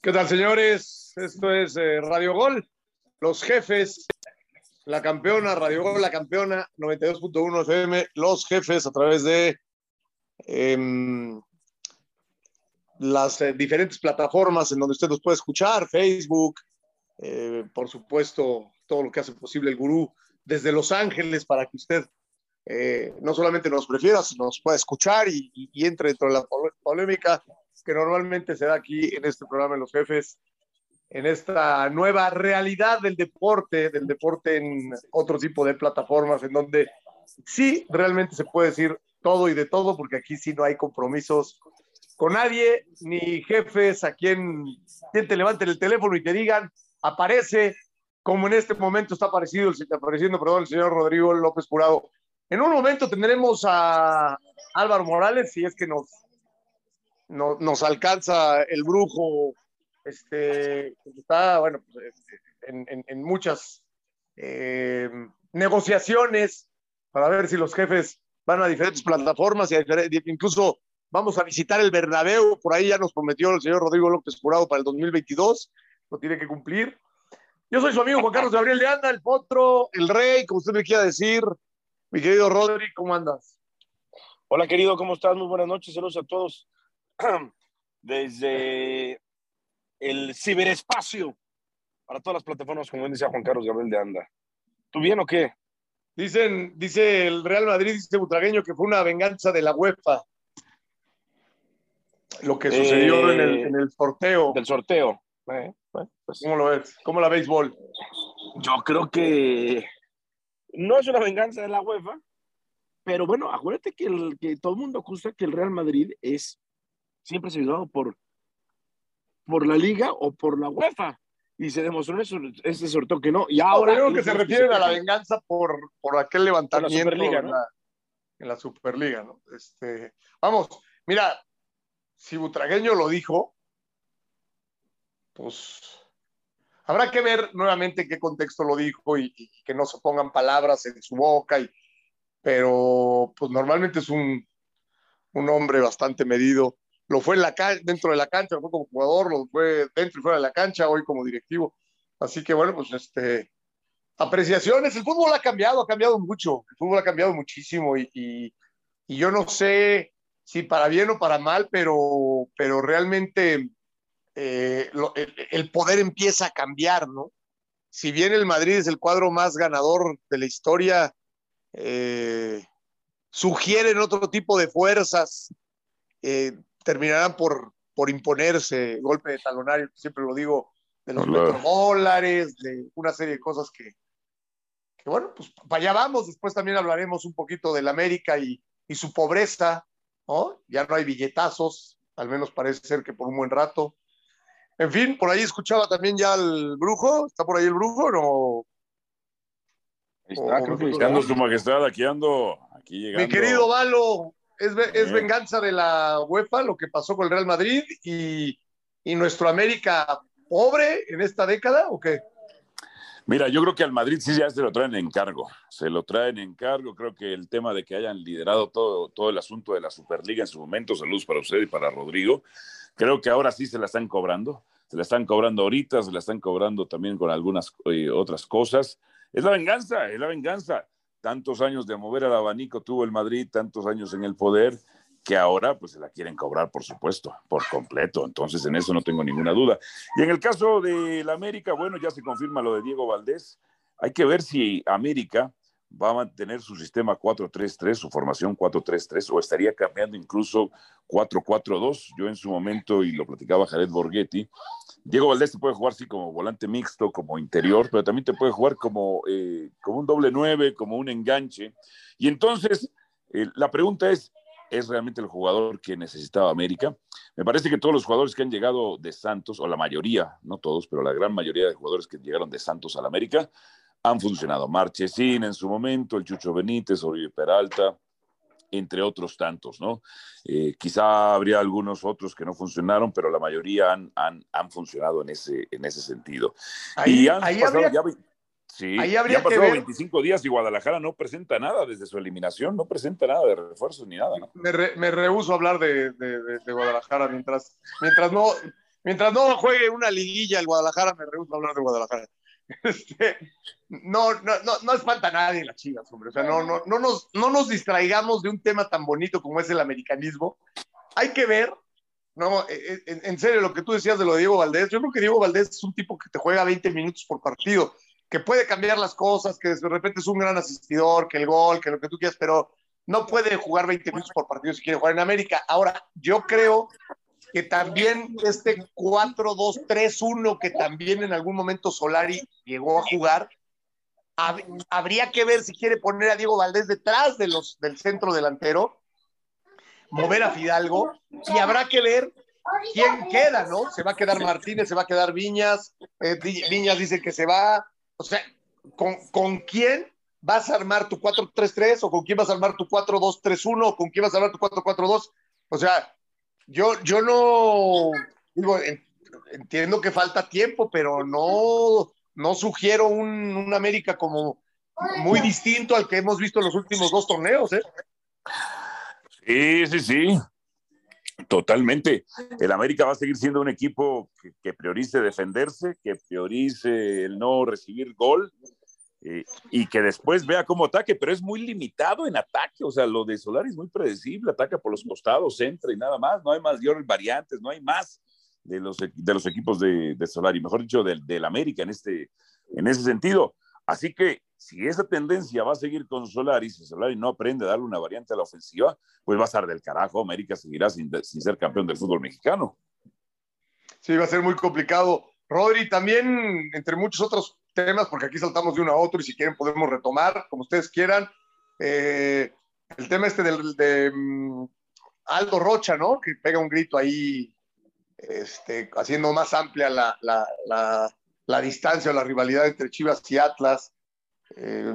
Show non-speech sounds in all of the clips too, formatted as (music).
¿Qué tal, señores? Esto es eh, Radio Gol. Los jefes, la campeona, Radio Gol, la campeona, 92.1 FM, los jefes a través de em, las eh, diferentes plataformas en donde usted nos puede escuchar, Facebook, eh, por supuesto, todo lo que hace posible el gurú desde Los Ángeles para que usted no solamente nos prefiera, sino nos pueda escuchar y, y entre dentro de la polémica que normalmente se da aquí en este programa de los jefes, en esta nueva realidad del deporte, del deporte en otro tipo de plataformas, en donde sí realmente se puede decir todo y de todo, porque aquí sí no hay compromisos con nadie, ni jefes a quien, quien te levanten el teléfono y te digan, aparece, como en este momento está aparecido, apareciendo perdón, el señor Rodrigo López Curado. En un momento tendremos a Álvaro Morales, si es que nos no, nos alcanza el brujo, este, está, bueno, pues, en, en, muchas eh, negociaciones para ver si los jefes van a diferentes plataformas y incluso vamos a visitar el Bernabéu, por ahí ya nos prometió el señor Rodrigo López Jurado para el 2022, lo tiene que cumplir. Yo soy su amigo Juan Carlos Gabriel de Anda, el potro, el rey, como usted me quiera decir. Mi querido Rodri, ¿cómo andas? Hola querido, ¿cómo estás? Muy buenas noches, saludos a todos. (clears throat) desde el ciberespacio para todas las plataformas, como dice Juan Carlos Gabriel de Anda. ¿Tú bien o qué? Dicen, dice el Real Madrid, dice Butragueño, que fue una venganza de la UEFA. Lo que sucedió en, el, en, sorteo. Del sorteo. Eh, pues. ¿Cómo lo ves? ¿Cómo la béisbol? Yo creo que no es una venganza de la UEFA, pero bueno, acuérdate que, el, que todo el mundo acusa que el Real Madrid es siempre se ayudado por, por la liga o por la UEFA. Y se demostró eso, ese sorteo que no. Y ahora. creo que se refieren a la venganza por, por aquel levantamiento en, la, en la Superliga, ¿no? Este, vamos, mira, si Butragueño lo dijo, pues habrá que ver nuevamente en qué contexto lo dijo y, y, que no se pongan palabras en su boca, y, pero pues normalmente es un, un hombre bastante medido lo fue dentro de la cancha, lo fue como jugador, lo fue dentro y fuera de la cancha, hoy como directivo. Así que bueno, pues este, apreciaciones. El fútbol ha cambiado, ha cambiado mucho. El fútbol ha cambiado muchísimo y, y, yo no sé si para bien o para mal, pero, pero realmente eh, el, poder empieza a cambiar, ¿no? Si bien el Madrid es el cuadro más ganador de la historia, eh, sugieren otro tipo de fuerzas. Eh, terminarán por, por imponerse, golpe de talonario, siempre lo digo, de los petrodólares, de una serie de cosas que, que, bueno, pues para allá vamos. Después también hablaremos un poquito del América y, y su pobreza, ¿no? Ya no hay billetazos, al menos parece ser que por un buen rato. En fin, por ahí escuchaba también ya el brujo. ¿Está por ahí el brujo no? Está, creo que ando su majestad, aquí ando, aquí llegando. Mi querido Valo, es, venganza de la UEFA lo que pasó con el Real Madrid y, y nuestro América pobre en esta década o qué? Mira, yo creo que al Madrid sí ya se lo traen en cargo, se lo traen en cargo, creo que el tema de que hayan liderado todo, todo el asunto de la Superliga en su momento, saludos para usted y para Rodrigo, creo que ahora sí se la están cobrando, se la están cobrando ahorita, se la están cobrando también con algunas eh, otras cosas, es la venganza, es la venganza tantos años de mover al abanico tuvo el Madrid, tantos años en el poder, que ahora pues se la quieren cobrar, por supuesto, por completo. Entonces en eso no tengo ninguna duda. Y en el caso de la América, bueno, ya se confirma lo de Diego Valdés. Hay que ver si América va a mantener su sistema 4-3-3, su formación 4-3-3, o estaría cambiando incluso 4-4-2. Yo en su momento, y lo platicaba Jared Borghetti, Diego Valdés te puede jugar, sí, como volante mixto, como interior, pero también te puede jugar como, eh, como un doble nueve, como un enganche. Y entonces, eh, la pregunta es, ¿es realmente el jugador que necesitaba América? Me parece que todos los jugadores que han llegado de Santos, o la mayoría, no todos, pero la gran mayoría de jugadores que llegaron de Santos a la América, han funcionado. Marchesín en su momento, el Chucho Benítez, Oribe Peralta, entre otros tantos, ¿no? Eh, quizá habría algunos otros que no funcionaron, pero la mayoría han, han, han funcionado en ese, en ese sentido. Ahí, y han ahí pasado habría... ya, sí, ahí habría ya han pasado ver... 25 días y Guadalajara no presenta nada desde su eliminación, no presenta nada de refuerzos ni nada, ¿no? Me, re, me rehuso a hablar de, de, de, Guadalajara mientras, mientras no mientras no juegue una liguilla el Guadalajara, me rehuso a hablar de Guadalajara. (laughs) Este, no, no, no, no espanta a nadie las chivas, hombre. O sea, no, no, no, nos, no nos distraigamos de un tema tan bonito como es el americanismo. Hay que ver, no, e, e, en, en, serio, lo que tú decías de lo de Diego Valdés, yo creo que Diego Valdés es un tipo que te juega 20 minutos por partido, que puede cambiar las cosas, que de repente es un gran asistidor, que el gol, que lo que tú quieras, pero no puede jugar 20 minutos por partido si quiere jugar en América. Ahora, yo creo que también este 4-2-3-1 que también en algún momento Solari llegó a jugar, hab habría que ver si quiere poner a Diego Valdés detrás de los, del centro delantero, mover a Fidalgo, y habrá que ver quién queda, ¿no? Se va a quedar Martínez, se va a quedar Viñas, eh, Viñas dice que se va, o sea, ¿con, ¿con quién vas a armar tu 4-3-3 o con quién vas a armar tu 4-2-3-1 o con quién vas a armar tu 4-4-2? O sea, yo, yo no, digo, entiendo que falta tiempo, pero no, no sugiero un, un, América como muy distinto al que hemos visto en los últimos dos torneos, ¿eh? Sí, sí, sí. Totalmente. El América va a seguir siendo un equipo que, que priorice defenderse, que priorice el no recibir gol, eh, y que después vea cómo ataque, pero es muy limitado en ataque, o sea, lo de Solari es muy predecible, ataca por los costados, entra y nada más, no hay más variantes, no hay más de los, de los equipos de, de Solari, mejor dicho, del, del América en, este, en ese sentido. Así que si esa tendencia va a seguir con Solari, si Solari no aprende a darle una variante a la ofensiva, pues va a estar del carajo, América seguirá sin, sin ser campeón del fútbol mexicano. Sí, va a ser muy complicado. Rodri, también, entre muchos otros temas, porque aquí saltamos de uno a otro y si quieren podemos retomar, como ustedes quieran. Eh, el tema este del, de um, Aldo Rocha, ¿no? Que pega un grito ahí, este, haciendo más amplia la, la, la, la distancia o la rivalidad entre Chivas y Atlas. Eh,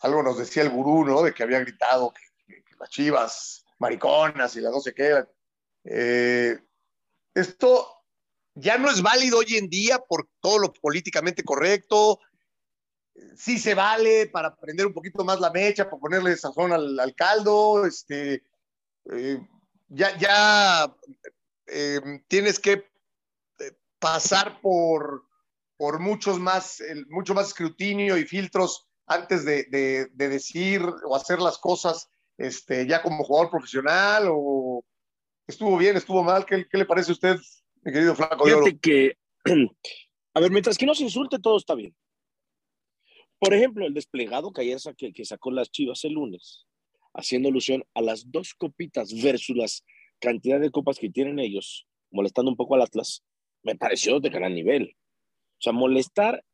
algo nos decía el gurú, ¿no? De que había gritado que, que, que las Chivas mariconas y las no sé qué. Eh, esto ya no es válido hoy en día por todo lo políticamente correcto. Sí se vale para prender un poquito más la mecha, para ponerle sazón al, al caldo. Este, eh, ya ya eh, tienes que eh, pasar por, por muchos más, mucho más escrutinio y filtros antes de, de, de, decir o hacer las cosas este, ya como jugador profesional o estuvo bien, estuvo mal. ¿Qué, qué le parece a usted? Mi querido Flaco Fíjate de Oro. que, (clears throat) a ver, mientras que no se insulte, todo está bien. Por ejemplo, el desplegado que ayer que, que sacó las Chivas el lunes, haciendo alusión a las dos copitas versus las cantidad de copas que tienen ellos, molestando un poco al Atlas, me pareció de gran nivel. O sea, molestar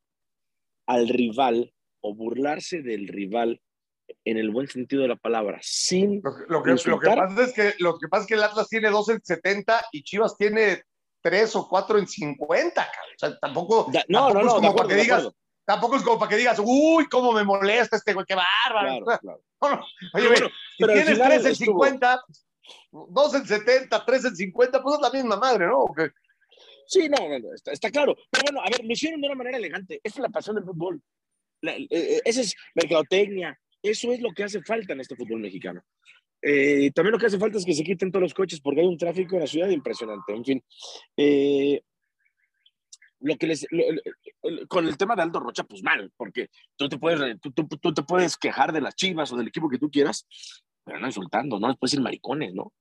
al rival o burlarse del rival en el buen sentido de la palabra, sin lo, lo, que, lo que, pasa es que lo que pasa es que el Atlas tiene dos en 70 y Chivas tiene tres o cuatro en 50, cabrón. O sea, tampoco, no, tampoco no, es como no, para que digas, tampoco es como para que digas, uy, cómo me molesta este güey, qué bárbaro. Claro, claro. (laughs) No, no. Oye, bueno, si tienes tres en estuvo... 50, dos en 70, tres en 50, pues es la misma madre, ¿no? Sí, no, no está, está, claro. Pero bueno, a ver, lo hicieron de una manera elegante. Esa es la pasión del fútbol. La, eh, esa es mercadotecnia. Eso es lo que hace falta en este fútbol mexicano. Eh, también lo que hace falta es que se quiten todos los coches porque hay un tráfico en la ciudad impresionante. En fin, eh, lo que les, lo, lo, con el tema de Aldo Rocha, pues mal, porque tú te, puedes, tú, tú, tú, te puedes quejar de las chivas o del equipo que tú quieras, pero no insultando, no les puedes decir maricones, ¿no?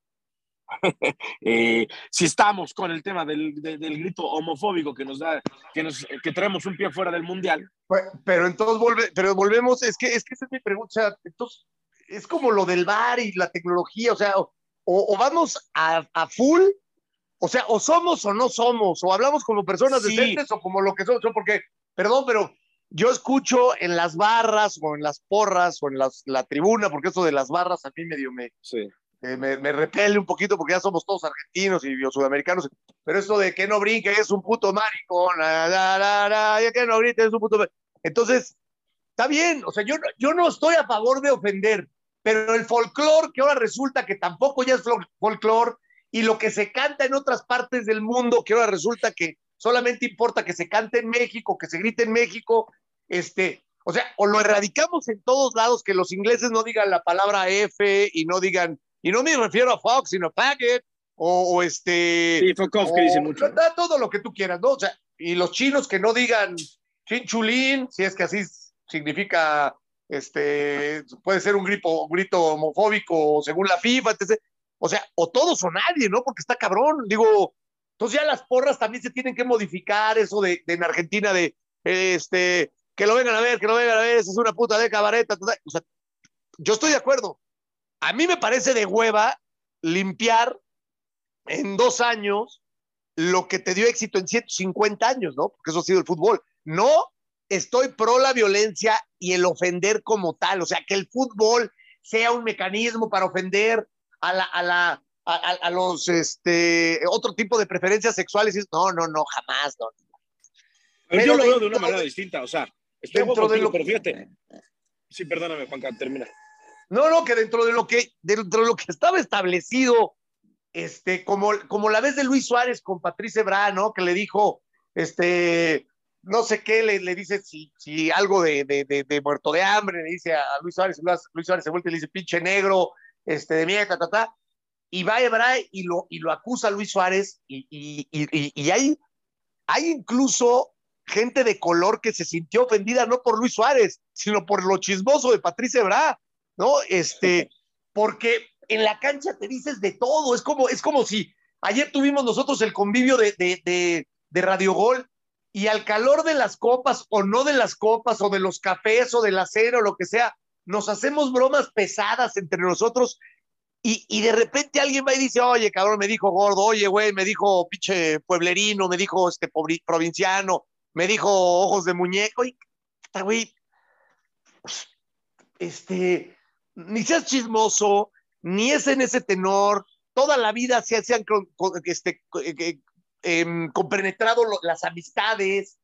(laughs) eh, si estamos con el tema del, del, grito homofóbico que nos da, que, nos, que traemos un pie fuera del mundial. Pero, pero entonces volve, pero volvemos, es que, es que esa es mi pregunta, o sea, entonces es como lo del bar y la tecnología, o sea, o, o vamos a, a, full, o sea, o somos o no somos, o hablamos como personas sí. decentes o como lo que somos, porque, perdón, pero yo escucho en las barras o en las porras o en las, la tribuna, porque eso de las barras a mí medio me, sí. eh, me, me, repele un poquito porque ya somos todos argentinos y sudamericanos, pero eso de que no brinque es un puto maricón, que no grite es un puto... Entonces, está bien, o sea, yo, yo no estoy a favor de ofender, pero el folclore que ahora resulta que tampoco ya es folclore y lo que se canta en otras partes del mundo que ahora resulta que solamente importa que se cante en México, que se grite en México, este, o sea, o lo erradicamos en todos lados, que los ingleses no digan la palabra F y no digan, y no me refiero a Fox, sino packet, o, este. Sí, Fokov que dice mucho. Todo lo que tú quieras, ¿no? O sea, y los chinos que no digan chinchulín, si es que así significa, este, puede ser un grito, grito homofóbico según la FIFA. O sea, o todos o nadie, ¿no? Porque está cabrón. Digo, entonces ya las porras también se tienen que modificar, eso de, en Argentina de, este, que lo vengan a ver, que lo vengan a ver, es una puta de cabareta. O sea, yo estoy de acuerdo. A mí me parece de hueva limpiar en dos años lo que te dio éxito en 150 años, ¿no? Porque eso ha sido el fútbol. No estoy pro la violencia y el ofender como tal, o sea, que el fútbol sea un mecanismo para ofender a la, a la, a, los, este, otro tipo de preferencias sexuales. No, no, no, jamás, no. Pero yo lo veo de una manera distinta, o sea, estoy dentro de lo pero fíjate. Sí, perdóname, Juanca, termina. No, no, que dentro de lo que, dentro de lo que estaba establecido este, como, como la vez de Luis Suárez con Patricia Ebra, ¿no? Que le dijo, este, no sé qué, le, le dice si, si algo de, de, de, muerto de hambre, le dice a Luis Suárez, Luis Suárez se vuelve y le dice, pinche negro, este, de mierda, ta, ta, y va Ebra y lo, y lo acusa Luis Suárez, y, y, y, y hay, hay incluso gente de color que se sintió ofendida no por Luis Suárez, sino por lo chismoso de Patricia Ebra, ¿no? Este, porque en la cancha te dices de todo. Es como, es como si ayer tuvimos nosotros el convivio de, de, de, Radio Gol y al calor de las copas o no de las copas o de los cafés o del acero o lo que sea, nos hacemos bromas pesadas entre nosotros y, y, de repente alguien va y dice, oye, cabrón, me dijo gordo, oye, güey, me dijo pinche pueblerino, me dijo este provinciano, me dijo ojos de muñeco, y, güey, este, ni seas chismoso, ni es en ese tenor, toda la vida se, han este, eh, compenetrado las amistades.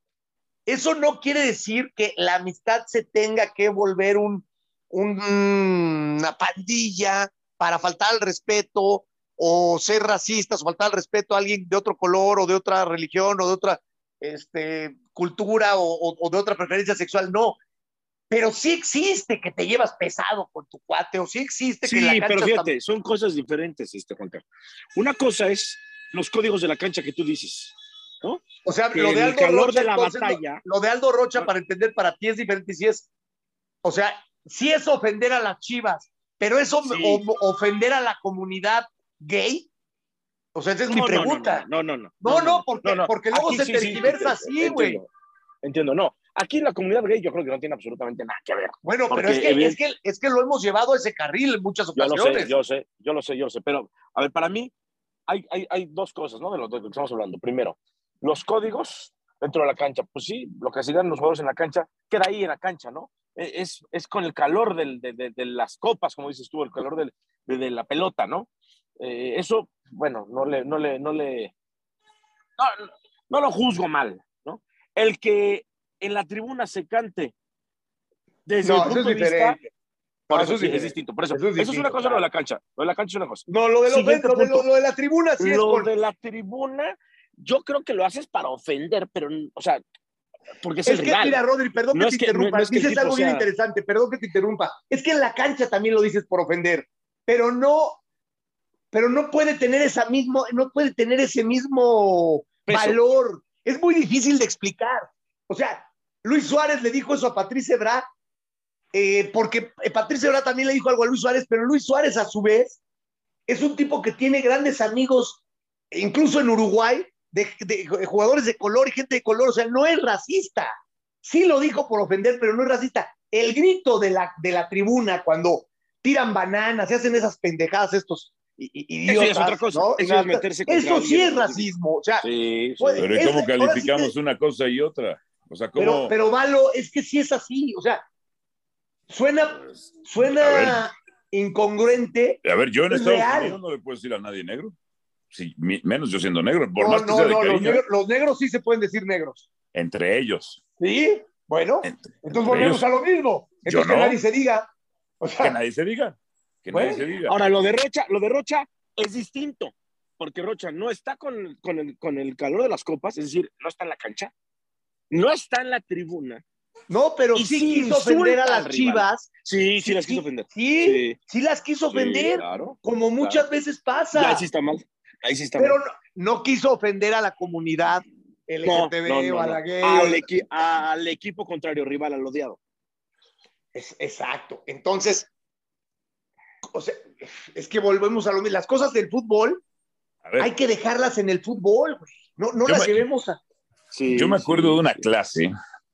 Eso no quiere decir que la amistad se tenga que volver un, una pandilla para faltar al respeto o ser racistas o faltar al respeto a alguien de otro color o de otra religión o de otra este, cultura o de otra preferencia sexual. No, pero sí existe que te llevas pesado con tu cuate, o sí existe que sí, la cancha pero fíjate, son cosas diferentes, este Juan Carlos. Una cosa es los códigos de la cancha que tú dices, ¿no? O sea, lo de Aldo Rocha, de la batalla, lo, de Aldo Rocha, para entender para ti es diferente, si es, o sea, sí es ofender a las chivas, pero es ofender a la comunidad gay. O sea, esa es mi pregunta. No, no, no. No, no, porque, porque luego se tergiversa así, güey. Entiendo, no. Aquí en la comunidad gay yo creo que no tiene absolutamente nada que ver. Bueno, pero es que, es, que, es que lo hemos llevado a ese carril en muchas ocasiones. Yo lo sé, yo lo sé, yo lo sé, Pero, a ver, para mí hay, hay, hay dos cosas, ¿no? De lo, que estamos hablando. Primero, los códigos dentro de la cancha. Pues sí, lo que hacían los jugadores en la cancha, queda ahí en la cancha, ¿no? E, es, es con el calor del, de, de, las copas, como dices tú, el calor del, de, la pelota, ¿no? Eh, eso, bueno, no le, no le, no le, no, no lo juzgo mal, ¿no? El que en la tribuna se cante desde no, el punto de vista por eso, sí, es distinto. Por eso, eso, es, una cosa, lo de la cancha. Lo de la cancha es una cosa. No, lo de, lo, lo, de la tribuna sí lo es. Lo de la tribuna, yo creo que lo haces para ofender, pero, o sea, porque es, es el que, Mira, Rodri, perdón que te interrumpa. dices algo bien interesante, perdón que te interrumpa. Es que en la cancha también lo dices por ofender, pero no, pero no puede tener esa mismo, no puede tener ese mismo valor. Es muy difícil de explicar. O sea, Luis Suárez le dijo eso a Patricia Ebra, eh, porque eh, Patricia Ebra también le dijo algo a Luis Suárez, pero Luis Suárez a su vez es un tipo que tiene grandes amigos, incluso en Uruguay, de, jugadores de color y gente de color, o sea, no es racista. Sí lo dijo por ofender, pero no es racista. El grito de la, de la tribuna cuando tiran bananas, se hacen esas pendejadas estos idiotas, eso es otra cosa. Eso, sí es racismo. O sea, sí, pero ¿cómo calificamos una cosa y otra? pero, pero Valo, es que sí es así, o sea, suena, suena incongruente. A ver, yo en Estados Unidos no le puedo decir a nadie negro. Sí, menos yo siendo negro, por más que sea de los, negros, sí se pueden decir negros. Entre ellos. Sí, bueno, entonces volvemos a lo mismo. Entonces que nadie se diga. que nadie se diga. Que nadie se diga. Ahora, lo de Rocha, lo de Rocha es distinto, porque Rocha no está con, con, el, con el calor de las copas, es decir, no está en la cancha, no está en la tribuna. No, pero sí quiso ofender a las chivas. Sí, sí, las quiso ofender. Sí, sí, las quiso ofender. como muchas veces pasa. Ya, sí está mal. Ahí sí está Pero mal. no, no quiso ofender a la comunidad No, LGTB no, no, o a la gay. Al, equi- al equipo contrario, rival, al odiado. Es- exacto. Entonces, o sea, es que volvemos a lo mismo. Las cosas del fútbol hay que dejarlas en el fútbol, güey. No, no Yo las me- llevemos a. Sí, yo me acuerdo sí, de una sí. clase,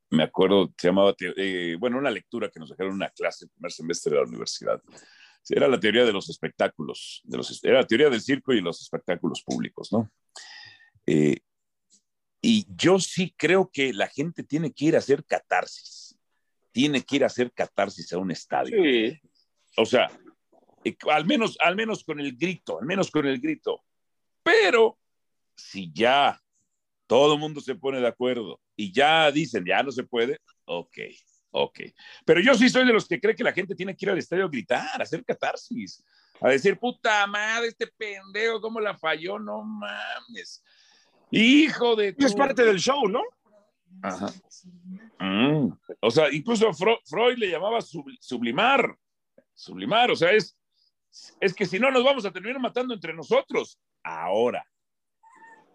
me acuerdo, se llamaba, eh, bueno, una lectura que nos dejaron en una clase el primer semestre de la universidad. Era la teoría de los espectáculos, de los, era la teoría del circo y los espectáculos públicos, ¿no? Eh, y yo sí creo que la gente tiene que ir a hacer catarsis, tiene que ir a hacer catarsis a un estadio. Sí. O sea, eh, al menos, al menos con el grito, al menos con el grito. Pero si ya todo el mundo se pone de acuerdo y ya dicen, ya no se puede, ok, ok. Pero yo sí soy de los que cree que la gente tiene que ir al estadio a gritar, a hacer catarsis, a decir, puta madre, este pendejo, ¿cómo la falló? No mames. Hijo de... Es tu- parte del show, ¿no? Ajá. Mm. O sea, incluso Fro- Freud le llamaba sub- sublimar. Sublimar, o sea, es, es que si no nos vamos a terminar matando entre nosotros. Ahora,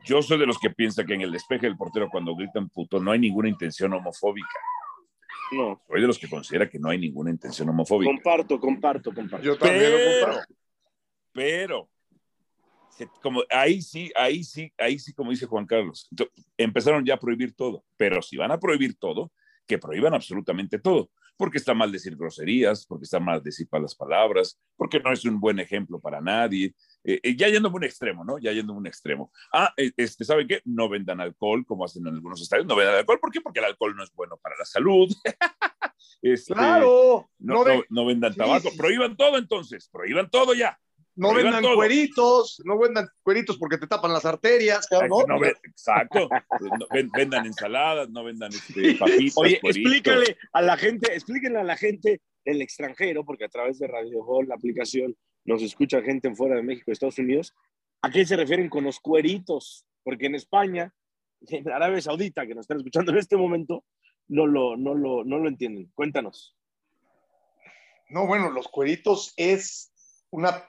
yo soy de los que piensa que en el despeje del portero cuando gritan puto no hay ninguna intención homofóbica. No. Soy de los que considera que no hay ninguna intención homofóbica. Comparto, comparto, comparto. Yo también lo Pero, comparto. pero, se- como, ahí sí, ahí sí, ahí sí, como dice Juan Carlos, empezaron ya a prohibir todo, pero si van a prohibir todo, que prohíban absolutamente todo, porque está mal decir groserías, porque está mal decir malas palabras, porque no es un buen ejemplo para nadie, Eh, eh, ya yendo a un extremo, ¿no? Ya yendo a un extremo. Ah, eh, este, ¿saben qué? No vendan alcohol, como hacen en algunos estadios, no vendan alcohol, ¿por qué? Porque el alcohol no es bueno para la salud. (laughs) Este, Claro. No, No, no, ven- no vendan Sí, tabaco, sí. prohíban todo entonces, prohíban todo ya. no prohíban vendan todo. cueritos, no vendan cueritos porque te tapan las arterias, no exacto. Vendan ensaladas, no vendan este, (laughs) papitas. Oye, cueritos. explícale a la gente, explíquenle a la gente del extranjero, porque a través de Radio Gol, la aplicación, nos escucha gente en fuera de México, Estados Unidos, ¿a qué se refieren con los cueritos? Porque en España, en Arabia Saudita, que nos están escuchando en este momento, no lo, no lo, no lo entienden. Cuéntanos. No, bueno, los cueritos es una,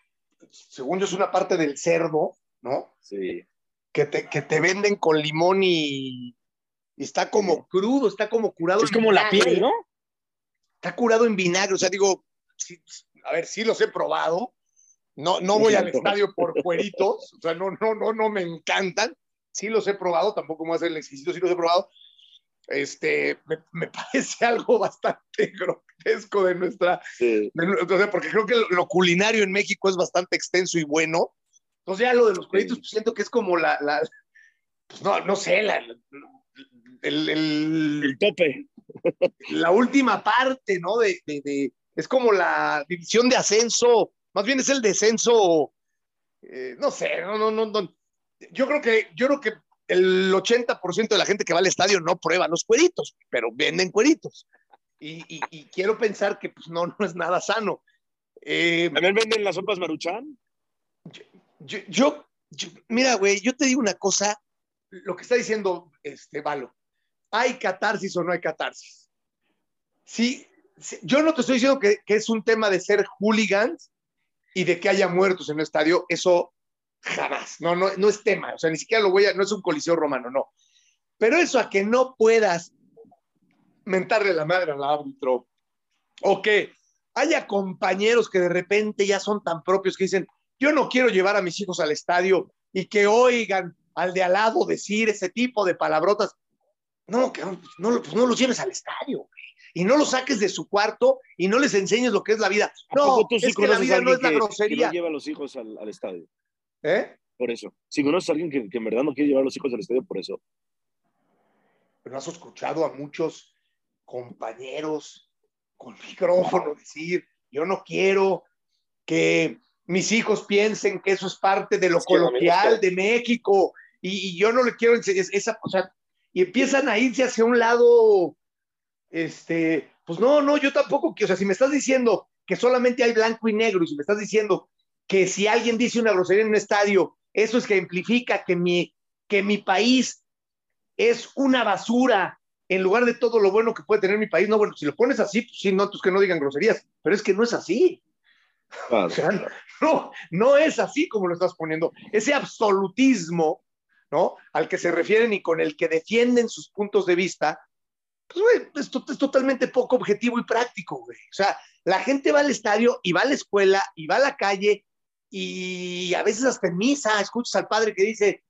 según yo, es una parte del cerdo, ¿no? Sí. Que te, que te venden con limón y, y está como crudo, está como curado. Es en como la piel, ¿no? Está curado en vinagre, o sea, digo, sí, a ver, sí los he probado. No, no voy al estadio por cueritos, o sea, no, no, no, no me encantan. Sí los he probado, tampoco me voy a hacer el exquisito, sí los he probado. Este, me, me (laughs) parece algo bastante grotesco de nuestra, Sí. de nu- o sea, porque creo que lo, lo culinario en México es bastante extenso y bueno. Entonces ya lo de los cueritos, pues siento que es como la, la pues no, no sé, la, el- el, El tope. la última parte, ¿no? De, de- de- es como la división de ascenso, más bien es el descenso, eh, no sé, no, no, no, no. Yo creo que, yo creo que el 80% de la gente que va al estadio no prueba los cueritos, pero venden cueritos. Y, y- y quiero pensar que pues, no, no es nada sano. Eh, ¿También venden las sopas maruchan? yo, yo, yo- mira, güey, yo te digo una cosa, lo que está diciendo este Valo, ¿hay catarsis o no hay catarsis? Sí, sí, yo no te estoy diciendo que, que es un tema de ser hooligans y de que haya muertos en el estadio, eso jamás, no, no, no es tema, o sea, ni siquiera lo voy a, no es un coliseo romano, no. Pero eso a que no puedas mentarle la madre al árbitro o que haya compañeros que de repente ya son tan propios que dicen, yo no quiero llevar a mis hijos al estadio y que oigan al de al lado decir ese tipo de palabrotas. No, cabrón, pues no, pues no los lleves al estadio, güey. Y no los saques de su cuarto y no les enseñes lo que es la vida. ¿A No, sí es que la vida no es la que- Que grosería. no lleva a los hijos al, al estadio. ¿Eh? Por eso. Si conoces a alguien que, que en verdad no quiere llevar a los hijos al estadio, por eso. Pero has escuchado a muchos compañeros con micrófono decir, yo no quiero que mis hijos piensen que eso es parte de lo Es que coloquial de México y, y yo no le quiero enseñar esa, o sea, y empiezan a irse hacia un lado, este, pues no, no, yo tampoco, que, o sea, si me estás diciendo que solamente hay blanco y negro y si me estás diciendo que si alguien dice una grosería en un estadio, eso es que implica que mi, que mi país es una basura en lugar de todo lo bueno que puede tener mi país. No, bueno, si lo pones así, pues sí, no, pues que no digan groserías, pero es que no es así. (laughs) no, no es así como lo estás poniendo. Ese absolutismo, ¿no? Al que se refieren y con el que defienden sus puntos de vista, pues, güey, esto es totalmente poco objetivo y práctico, güey. O sea, la gente va al estadio y va a la escuela y va a la calle y a veces hasta en misa escuchas al padre que dice,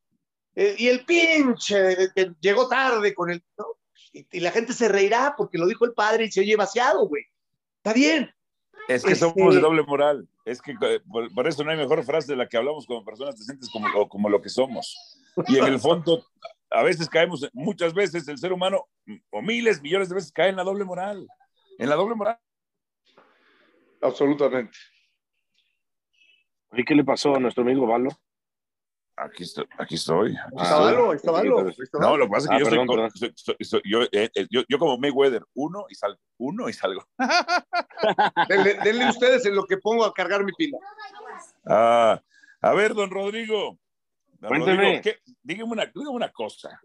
eh, y el pinche que llegó tarde con el... Y, la gente se reirá porque lo dijo el padre y se oye vaciado, güey. Está bien. Es que somos de este doble moral. Es que eh, por, eso no hay mejor frase de la que hablamos como personas decentes como, como lo que somos. Y en el fondo, a veces caemos, muchas veces el ser humano, o miles, millones de veces, cae en la doble moral. En la doble moral. Absolutamente. ¿Y qué le pasó a nuestro amigo Valo? Aquí estoy. Aquí estoy. está Valo, está Valo. No, lo que pasa es que ah, yo, eh, eh, yo, yo, como Mayweather, uno y salgo, uno y salgo. (laughs) denle, ustedes en lo que pongo a cargar mi pila. Ah, a ver, don Rodrigo. Cuénteme. dígame, una, dígame una cosa.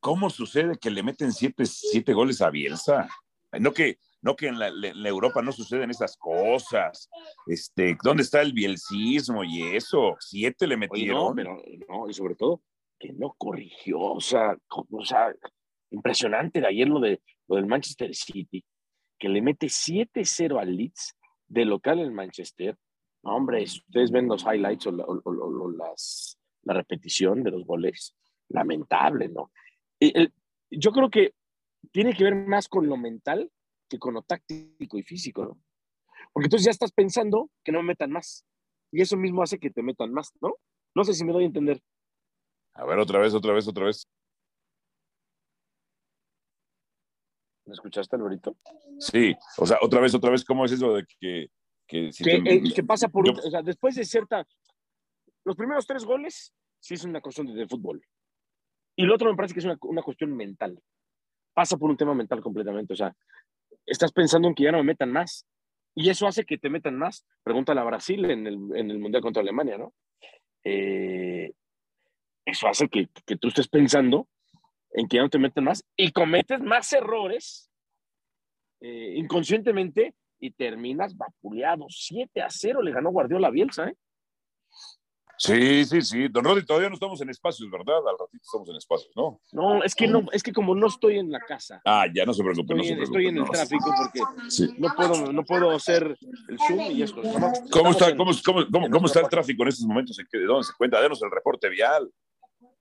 ¿Cómo sucede que le meten siete, siete goles a Bielsa? No que, no que en la, Europa no suceden esas cosas. Este, ¿Dónde está el bielcismo y eso? Siete le metieron. no, pero no, y sobre todo que no corrigió, o sea, o sea, impresionante de ayer lo, de, lo del Manchester City, que le mete 7-0 al Leeds de local en Manchester. hombre, ustedes ven los highlights o, las, la repetición de los goles, lamentable, ¿no? yo creo que tiene que ver más con lo mental que con lo táctico y físico, ¿no? Porque entonces ya estás pensando que no me metan más. Y eso mismo hace que te metan más, ¿no? No sé si me doy a entender. A ver, otra vez, otra vez, otra vez. ¿Me escuchaste, Alberito? Sí, o sea, otra vez, otra vez, ¿cómo es eso de que... Que, eh, pasa por... O sea, después de cierta... Los primeros tres goles sí es una cuestión de, fútbol. Y lo otro me parece que es una, cuestión mental. Pasa por un tema mental completamente. O sea, estás pensando en que ya no me metan más. Y eso hace que te metan más. Pregúntale a Brasil en el, en el Mundial contra Alemania, ¿no? Eh, eso hace que, que, tú estés pensando en que ya no te metan más y cometes más errores eh, inconscientemente y terminas vapuleado. 7 a 0 le ganó Guardiola Bielsa, ¿eh? Sí, sí, sí. Don Rodri, todavía no estamos en espacios, ¿verdad? Al ratito estamos en espacios, ¿no? No, es que no, es que como no estoy en la casa. Ah, ya no se preocupe. Estoy, no se preocupe, estoy en el tráfico porque no, puedo, no puedo hacer el Zoom y esto. ¿Cómo está, cómo, cómo, cómo, está el tráfico en estos momentos? ¿De dónde se cuenta? Denos el reporte vial.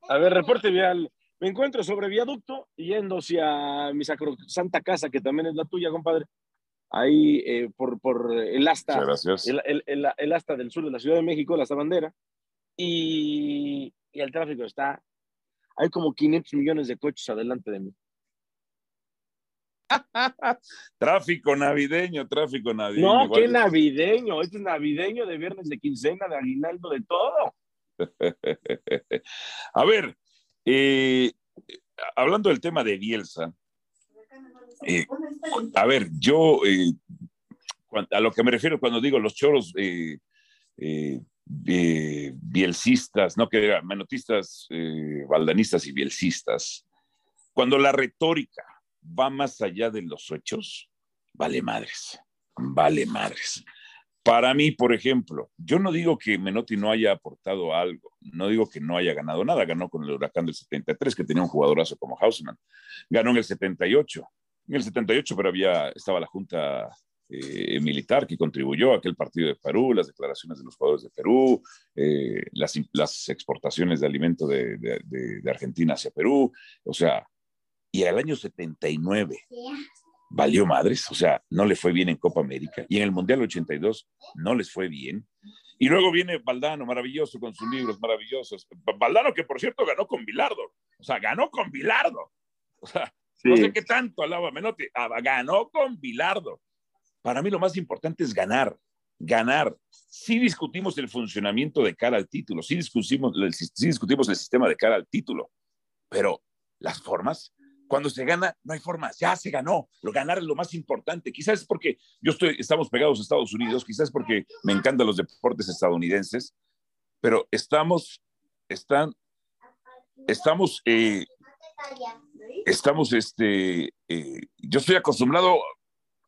A ver, reporte vial. Me encuentro sobre viaducto yendo hacia mi santa casa, que también es la tuya, compadre. Ahí eh, por, por el asta. El, el, el, el asta del sur de la Ciudad de México, la bandera y, el tráfico está, hay como 500 millones de coches adelante de mí. (laughs) tráfico navideño, tráfico navideño. No, qué navideño, este es navideño de viernes de quincena, de aguinaldo, de todo. (laughs) A ver, eh, hablando del tema de Bielsa, eh, a ver, yo eh, a lo que me refiero cuando digo los choros eh, bielcistas, no que menotistas, eh, baldanistas y bielcistas, cuando la retórica va más allá de los hechos, vale madres, vale madres. Para mí, por ejemplo, yo no digo que Menotti no haya aportado algo, no digo que no haya ganado nada, ganó con el Huracán del 73, que tenía un jugadorazo como Hausman, ganó en el 78, en el 78, pero había, estaba la Junta eh, militar que contribuyó a aquel partido de Perú, las declaraciones de los jugadores de Perú, eh, las, las, exportaciones de alimento de, de, de, Argentina hacia Perú, o sea, y al año 79 valió madres, o sea, no le fue bien en Copa América, y en el Mundial 82 no les fue bien. Y luego viene Valdano, maravilloso, con sus libros maravillosos. Valdano, que por cierto ganó con Bilardo, o sea, ganó con Bilardo. O sea, no sé qué tanto alaba Menotti, ah, ganó con Bilardo. Para mí lo más importante es ganar, ganar. Sí discutimos el funcionamiento de cara al título, sí discutimos, sí discutimos el sistema de cara al título, pero las formas, cuando se gana, no hay formas, ya se ganó. Lo ganar es lo más importante. Quizás es porque yo estoy, estamos pegados a Estados Unidos, quizás porque me encantan los deportes estadounidenses, pero estamos, están, estamos, eh, estamos, este, eh, yo estoy acostumbrado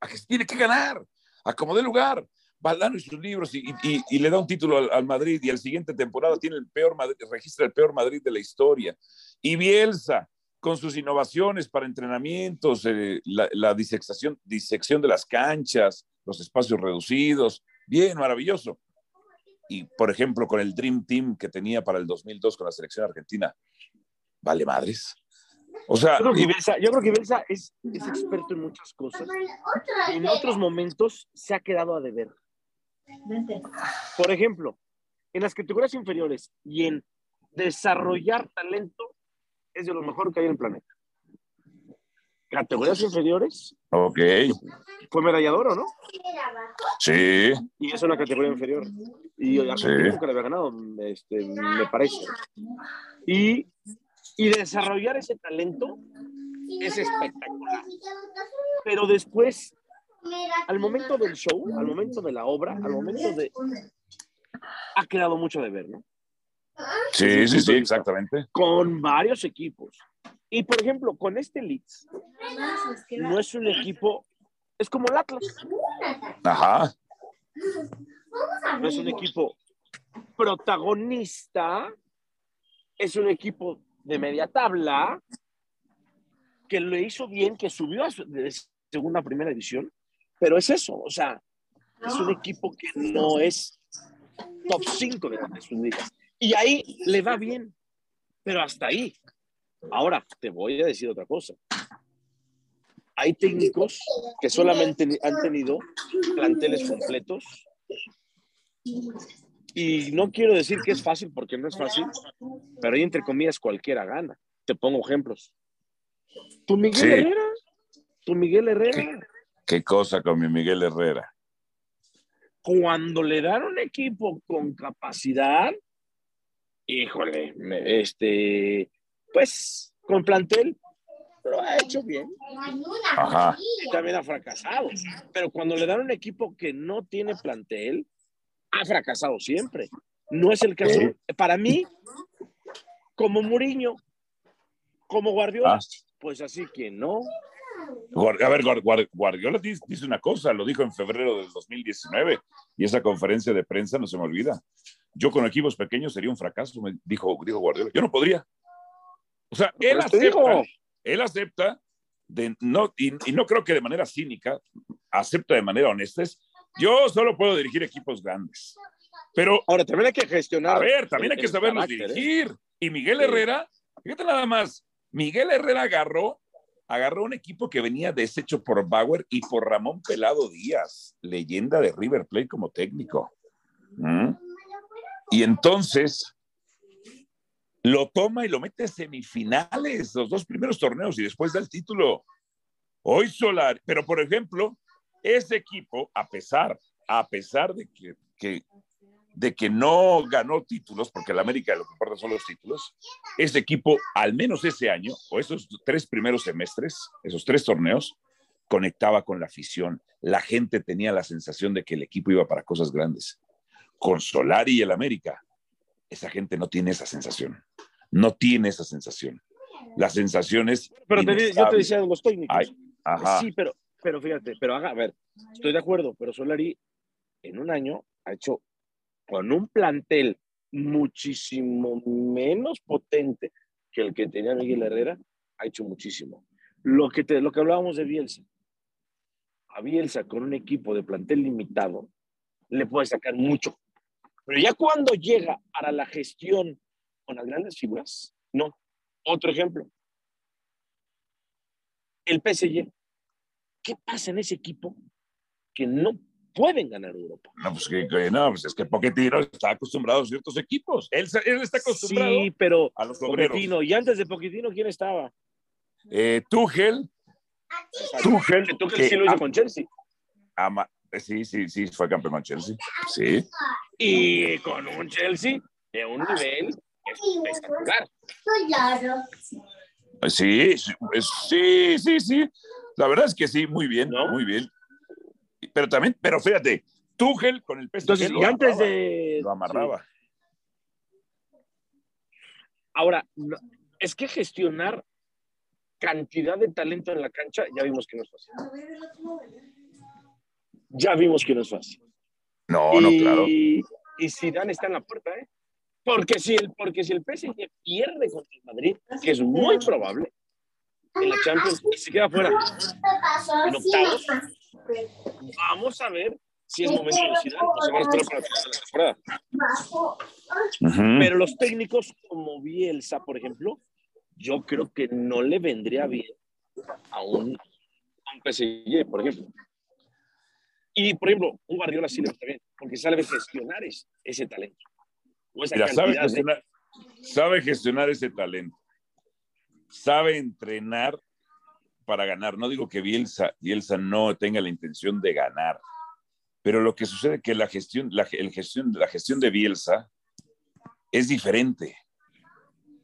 a que tiene que ganar, a como dé lugar. Valdano y sus libros y, y, y le da un título al, al, Madrid y al siguiente temporada tiene el peor Madrid, registra el peor Madrid de la historia. Y Bielsa, con sus innovaciones para entrenamientos, eh, la, la disección, disección de las canchas, los espacios reducidos, bien, maravilloso. Y, por ejemplo, con el Dream Team que tenía para el 2002 con la selección argentina, vale madres. O sea, yo creo que Bielsa, yo creo que es, es, experto en muchas cosas. En otros momentos se ha quedado a deber. Por ejemplo, en las categorías inferiores y en desarrollar talento es de lo mejor que hay en el planeta. Categorías inferiores. Ok. Fue medallador, ¿o no? Sí. Y es una categoría inferior. Y Argentina sí. que le había ganado, este, me parece. Y, y desarrollar ese talento es espectacular. Pero después al momento del show, al momento de la obra, al momento de... Ha quedado mucho de ver, ¿no? Sí, sí, sí, exactamente. Con varios equipos. Y por ejemplo, con este Leeds, no es un equipo, es como el Atlas. Ajá. No es un equipo protagonista, es un equipo de media tabla que lo hizo bien, que subió a de segunda a primera edición, pero es eso, o sea, es un equipo que no es top 5 de grandes ligas. Y ahí le va bien, pero hasta ahí. Ahora, te voy a decir otra cosa. Hay técnicos que solamente han tenido planteles completos. Y no quiero decir que es fácil porque no es fácil, pero ahí entre comillas cualquiera gana. Te pongo ejemplos. Tu Miguel sí. Herrera, tu Miguel Herrera. ¿Qué cosa con mi Miguel Herrera? Cuando le dan un equipo con capacidad, híjole, este, pues con plantel, lo ha hecho bien. Ajá. También ha fracasado. Pero cuando le dan un equipo que no tiene plantel, ha fracasado siempre. No es el caso. ¿Sí? Para mí, como Muriño, como Guardiola, ah. pues así que no. A ver, Guardiola dice una cosa, lo dijo en febrero del 2019 y esa conferencia de prensa no se me olvida. Yo con equipos pequeños sería un fracaso, me dijo, dijo Guardiola. Yo no podría. O sea, él acepta, él acepta de, no, y, y, no creo que de manera cínica, acepta de manera honesta, es, yo solo puedo dirigir equipos grandes. Pero ahora también hay que gestionar. A ver, también el, hay que saberlos dirigir. ¿eh? Y Miguel sí. Herrera, fíjate nada más, Miguel Herrera agarró agarró un equipo que venía deshecho por Bauer y por Ramón Pelado Díaz, leyenda de River Plate como técnico. ¿Mm? Y entonces lo toma y lo mete a semifinales, los dos primeros torneos, y después da el título. Hoy Solar, pero por ejemplo, ese equipo, a pesar, a pesar de que, que de que no ganó títulos, porque el América lo que importa son los títulos, ese equipo, al menos ese año, o esos tres primeros semestres, esos tres torneos, conectaba con la afición. La gente tenía la sensación de que el equipo iba para cosas grandes. Con Solari y el América, esa gente no tiene esa sensación. No tiene esa sensación. La sensación es. Pero te, yo te decía de los técnicos. Ay, ajá. Sí, pero, pero fíjate, pero haga, a ver, estoy de acuerdo, pero Solari en un año ha hecho con un plantel muchísimo menos potente que el que tenía Miguel Herrera, ha hecho muchísimo. Lo que, te, lo que hablábamos de Bielsa, a Bielsa con un equipo de plantel limitado, le puede sacar mucho. Pero ya cuando llega para la gestión con las grandes figuras, no. Otro ejemplo. El PSG. ¿Qué pasa en ese equipo que no pueden ganar Europa. No, pues, que, que, no, pues es que Pochettino está acostumbrado a ciertos equipos. Él, él está acostumbrado sí, pero a los Pochettino. ¿Y antes de Pochettino quién estaba? Eh, Tuchel. Tuchel. Que Tuchel sí lo hizo con Chelsea. Ama, sí, sí, sí, fue campeón con Chelsea. Sí. Y con un Chelsea de un nivel espectacular. Sí, sí, sí, sí. La verdad es que sí, muy bien, ¿No? muy bien pero también, pero fíjate, Tuchel con el PSG Entonces, y antes amarraba, de lo amarraba. Ahora, es que gestionar cantidad de talento en la cancha, ya vimos que no es fácil. Ya vimos que no es fácil. No, no, claro. Y Zidane está en la puerta, ¿eh? Porque si el, porque si el PSG pierde contra el Madrid, que es muy probable, en la Champions y se queda fuera en octavos, vamos a ver si es momento de Zidane o se van a esperar para la final de la temporada. Pero los técnicos como Bielsa, por ejemplo, yo creo que no le vendría bien a un, a un PSG, por ejemplo. Y, por ejemplo, un Guardiola sí le está bien, porque sabe gestionar es- ese talento. O esa Mira, sabe de- gestionar, sabe gestionar ese talento. Sabe entrenar para ganar. No digo que Bielsa, Bielsa no tenga la intención de ganar, pero lo que sucede es que la gestión, la, el gestión, la gestión de Bielsa es diferente.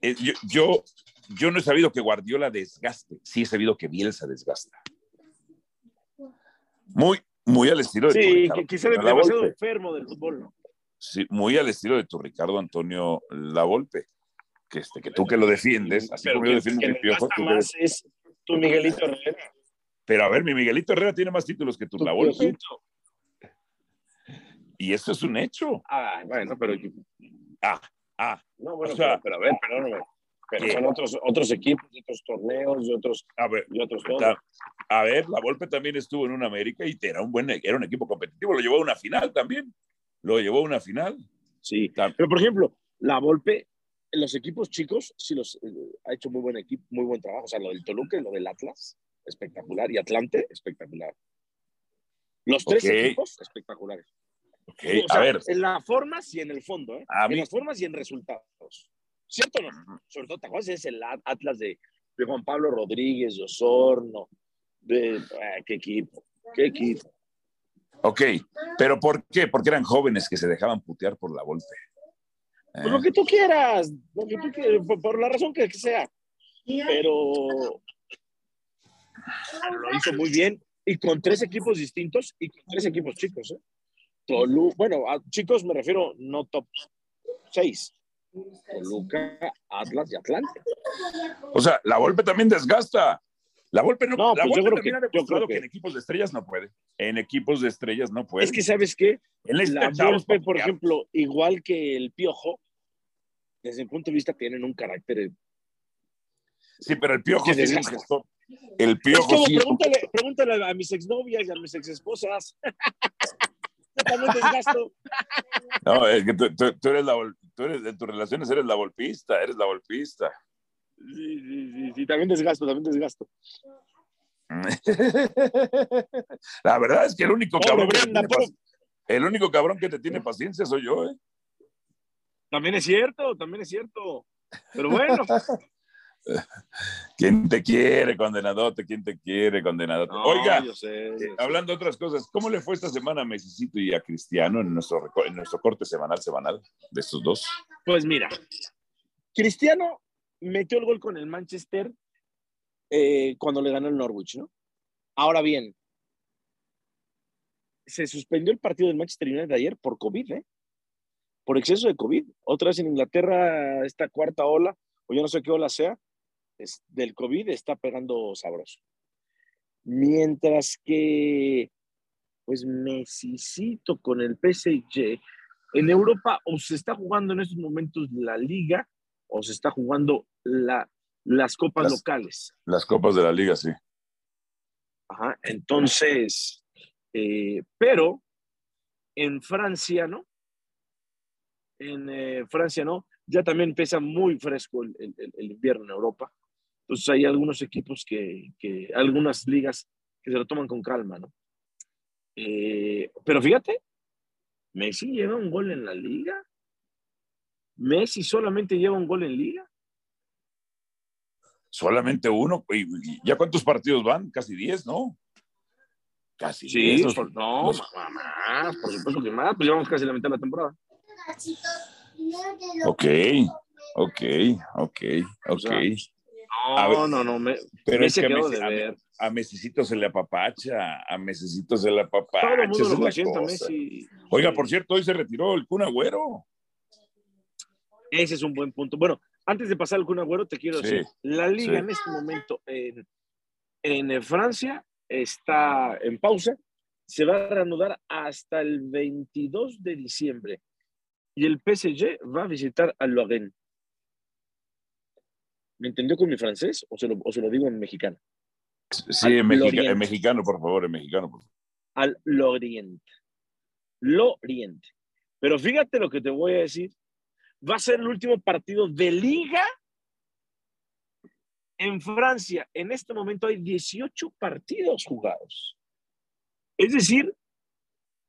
Eh, Yo, yo, yo no he sabido que Guardiola desgaste, sí he sabido que Bielsa desgasta. Muy, muy al estilo de tu Sí, Ricardo que quizá Antonio demasiado enfermo del fútbol, ¿no? Sí, muy al estilo de tu Ricardo Antonio Lavolpe. Que, este, que tú que lo defiendes, así Pero como yo defiendo que le piojo, tú más es tu Miguelito Herrera. Pero a ver, mi Miguelito Herrera tiene más títulos que tu tu. Piojito. Y eso es un hecho. Ah, bueno, pero Ah, ah, no, bueno, O sea, pero, pero a ver, perdóname. Pero ¿qué? son otros, otros equipos, otros torneos y otros, a ver. y otros todo. ta- A ver, la Volpe también estuvo en una América y era un buen, era un equipo competitivo, lo llevó a una final también. Lo llevó a una final. Sí. Ta- Pero por ejemplo, la Volpe, los equipos chicos, sí los eh, ha hecho muy buen equipo, muy buen trabajo. O sea, lo del Toluca y lo del Atlas, espectacular. Y Atlante, espectacular. Los tres equipos, espectaculares. Ok, O sea, a ver, En las formas y en el fondo, ¿eh? A en mí- las formas y en resultados. ¿Cierto o no? Sobre todo, ¿te acuerdas ese At- Atlas de, de Juan Pablo Rodríguez, de Osorno? De, ah, ¿Qué equipo? ¿Qué equipo? ok. Pero ¿por qué? Porque eran jóvenes que se dejaban putear por la Volpe. Pues lo que tú quieras, lo que tú quieras, por, por la razón que sea. Pero lo hizo muy bien y con tres equipos distintos y con tres equipos chicos. ¿eh? Tolu, bueno, a chicos me refiero no top 6. Toluca, Atlas y Atlante. O sea, la Volpe también desgasta. La Volpe no, No, la pues yo creo que- ha yo demostrado creo que... que- en equipos de estrellas no puede. En equipos de estrellas no puede. Es que, ¿sabes qué? Necesita La Volpe, por ejemplo, igual que el Piojo, desde mi punto de vista, tienen un carácter. Es Sí, pero el piojo sí es un gestor. El piojo como, sí es un- pregúntale, pregúntale a mis exnovias y a mis exesposas. (laughs) También desgasto. No, es que tú, tú- tú eres la tú eres de tus relaciones eres la golpista, eres la golpista. Sí, sí, sí, sí, también desgasto, también desgasto. (laughs) La verdad es que el único Pobre cabrón que te el único cabrón que te tiene paciencia soy yo, ¿eh? También es cierto, también es cierto. Pero bueno, (laughs) ¿Quién te quiere, condenadote? ¿Quién te quiere, condenadote? No, Oiga, yo sé, yo sé. hablando de otras cosas, ¿cómo le fue esta semana a Mesicito y a Cristiano en nuestro, en nuestro corte semanal semanal de estos dos? Pues mira, Cristiano metió el gol con el Manchester eh, cuando le ganó el Norwich, ¿no? Ahora bien, se suspendió el partido del Manchester United ayer por COVID, ¿eh? Por exceso de COVID. Otra vez en Inglaterra, esta cuarta ola, o yo no sé qué ola sea, es, del COVID está pegando sabroso. Mientras que, pues, Messicito con el PSG, en Europa o se está jugando en estos momentos la liga o se está jugando la, las copas Las- locales. Las copas de la liga, sí. Ajá, entonces, eh, pero en Francia, ¿no? En eh, Francia, ¿no? Ya también empieza muy fresco el, el- el- el invierno en Europa. Entonces hay algunos equipos que, que, algunas ligas que se lo toman con calma, ¿no? Eh, pero fíjate, Messi lleva un gol en la liga. Messi solamente lleva un gol en liga. Solamente uno. ¿Y, ya cuántos partidos van? Casi 10, ¿no? Casi Sí, 10. los- por- no, los- más, por supuesto que más, pues llevamos casi la mitad de la temporada. Ok, ok, ok, ok. No, ver, no, no, me, Pero me es se que a, Messi- de a- ver. a Mesicito se le apapacha, a Mesicito se le apapacha. Todo el esa mundo es lo la consienta, cosa. Messi. Oiga, por cierto, hoy se retiró el Kun Agüero. Ese es un buen punto. Bueno, antes de pasar al Kun Agüero, te quiero Sí, decir, la liga sí. en este momento en, en Francia está en pausa se va a reanudar hasta el 22 de diciembre y el PSG va a visitar a Lorraine. ¿Me entendió con mi francés o se lo, o se lo digo en mexicano? Sí, en, mexica, en, mexicano, por favor, en mexicano. Por favor. Al Lorient. Lorient. Pero fíjate lo que te voy a decir. Va a ser el último partido de liga en Francia. En este momento hay 18 partidos jugados. Es decir,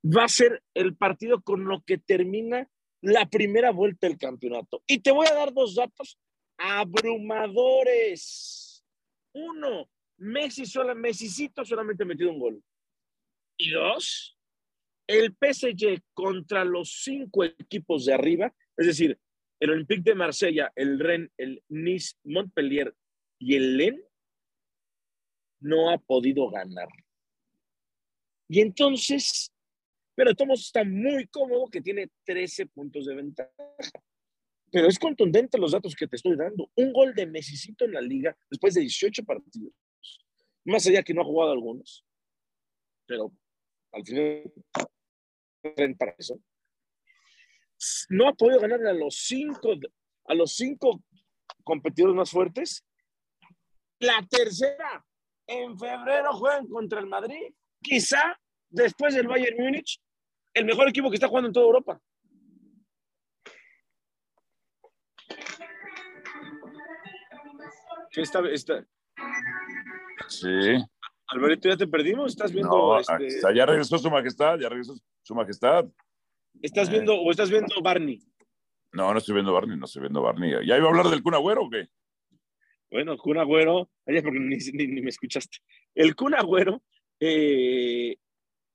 va a ser el partido con lo que termina la primera vuelta del campeonato. Y te voy a dar dos datos abrumadores. Uno, Messi sola, Messicito solamente metido un gol. Y dos, el PSG contra los cinco equipos de arriba, es decir, el Olympique de Marsella, el Rennes, el Nice, Montpellier y el Lens, no ha podido ganar. Y entonces, pero Tomás está muy cómodo que tiene 13 puntos de ventaja. Pero es contundente los datos que te estoy dando. Un gol de Messicito en la liga después de 18 partidos. Más allá que no ha jugado algunos. Pero al final. No ha podido ganar a los cinco, a los cinco competidores más fuertes. La tercera, en febrero juegan contra el Madrid. Quizá después del Bayern Múnich, el mejor equipo que está jugando en toda Europa. ¿Qué está, está? Sí. Alberto, ya te perdimos. ¿Estás viendo? este... Ya regresó su majestad, ya regresó su majestad. ¿Estás viendo o estás viendo Barney? No, no estoy viendo Barney, no estoy viendo Barney. ¿Ya iba a hablar del Kun Agüero o qué? Bueno, Kun Agüero, porque ni, ni, me escuchaste. El Kun Agüero, eh,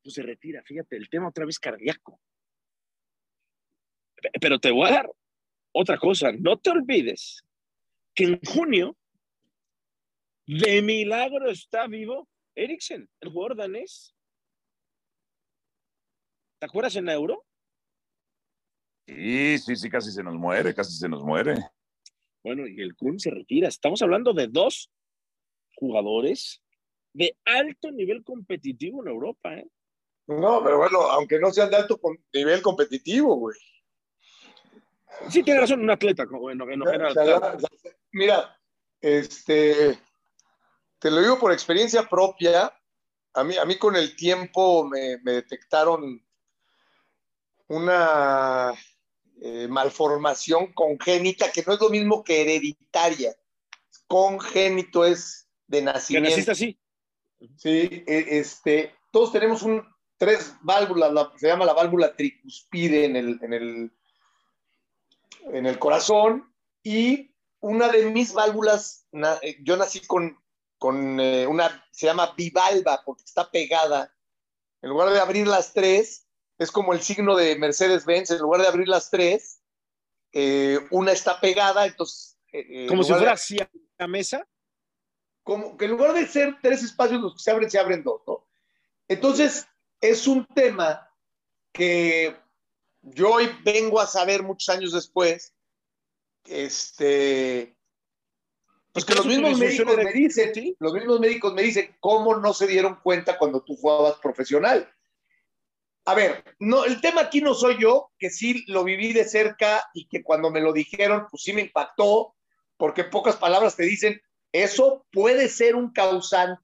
pues se retira, fíjate, el tema otra vez cardíaco. Pero te voy a dar otra cosa, no te olvides que en junio, de milagro está vivo Eriksen, el jugador danés. ¿Te acuerdas en Euro? Sí, sí, sí, casi se nos muere, casi se nos muere. Bueno, y el Kun se retira. Estamos hablando de dos jugadores de alto nivel competitivo en Europa, ¿eh? No, pero bueno, aunque no sean de alto nivel competitivo, güey. Sí, tiene razón, un atleta, bueno, en general. Mira, este, te lo digo por experiencia propia. A mí, a mí con el tiempo me, detectaron una eh, malformación congénita que no es lo mismo que hereditaria. Congénito es de nacimiento. naciste así? Sí, e, este, todos tenemos un, tres válvulas, se llama la válvula tricuspide en el, en el, en el corazón y una de mis válvulas, eh, yo nací con con eh, una, se llama bivalva, porque está pegada. En lugar de abrir las tres, es como el signo de Mercedes-Benz, en lugar de abrir las tres, eh, una está pegada, entonces... Eh, como si fuera así la mesa. Como que en lugar de ser tres espacios los que se abren, se abren dos, ¿no? Entonces, es un tema que yo hoy vengo a saber muchos años después, este, pues que los mismos médicos me dicen, los mismos médicos me dicen, ¿cómo no se dieron cuenta cuando tú jugabas profesional? A ver, no, el tema aquí no soy yo, que sí lo viví de cerca y que cuando me lo dijeron, pues sí me impactó, porque pocas palabras te dicen, eso puede ser un causante,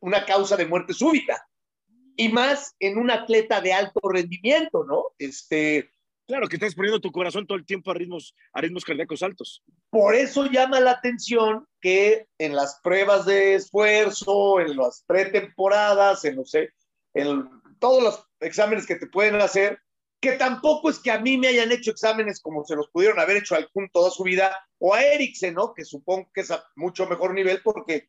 una causa de muerte súbita. Y más en un atleta de alto rendimiento, ¿no? Este, Claro, que estás poniendo tu corazón todo el tiempo a ritmos, a ritmos cardíacos altos. Por eso llama la atención que en las pruebas de esfuerzo, en las pretemporadas, en, no sé, en todos los exámenes que te pueden hacer, que tampoco es que a mí me hayan hecho exámenes como se los pudieron haber hecho al Kun toda su vida, o a Eriksen, ¿no? Que supongo que es a mucho mejor nivel, porque,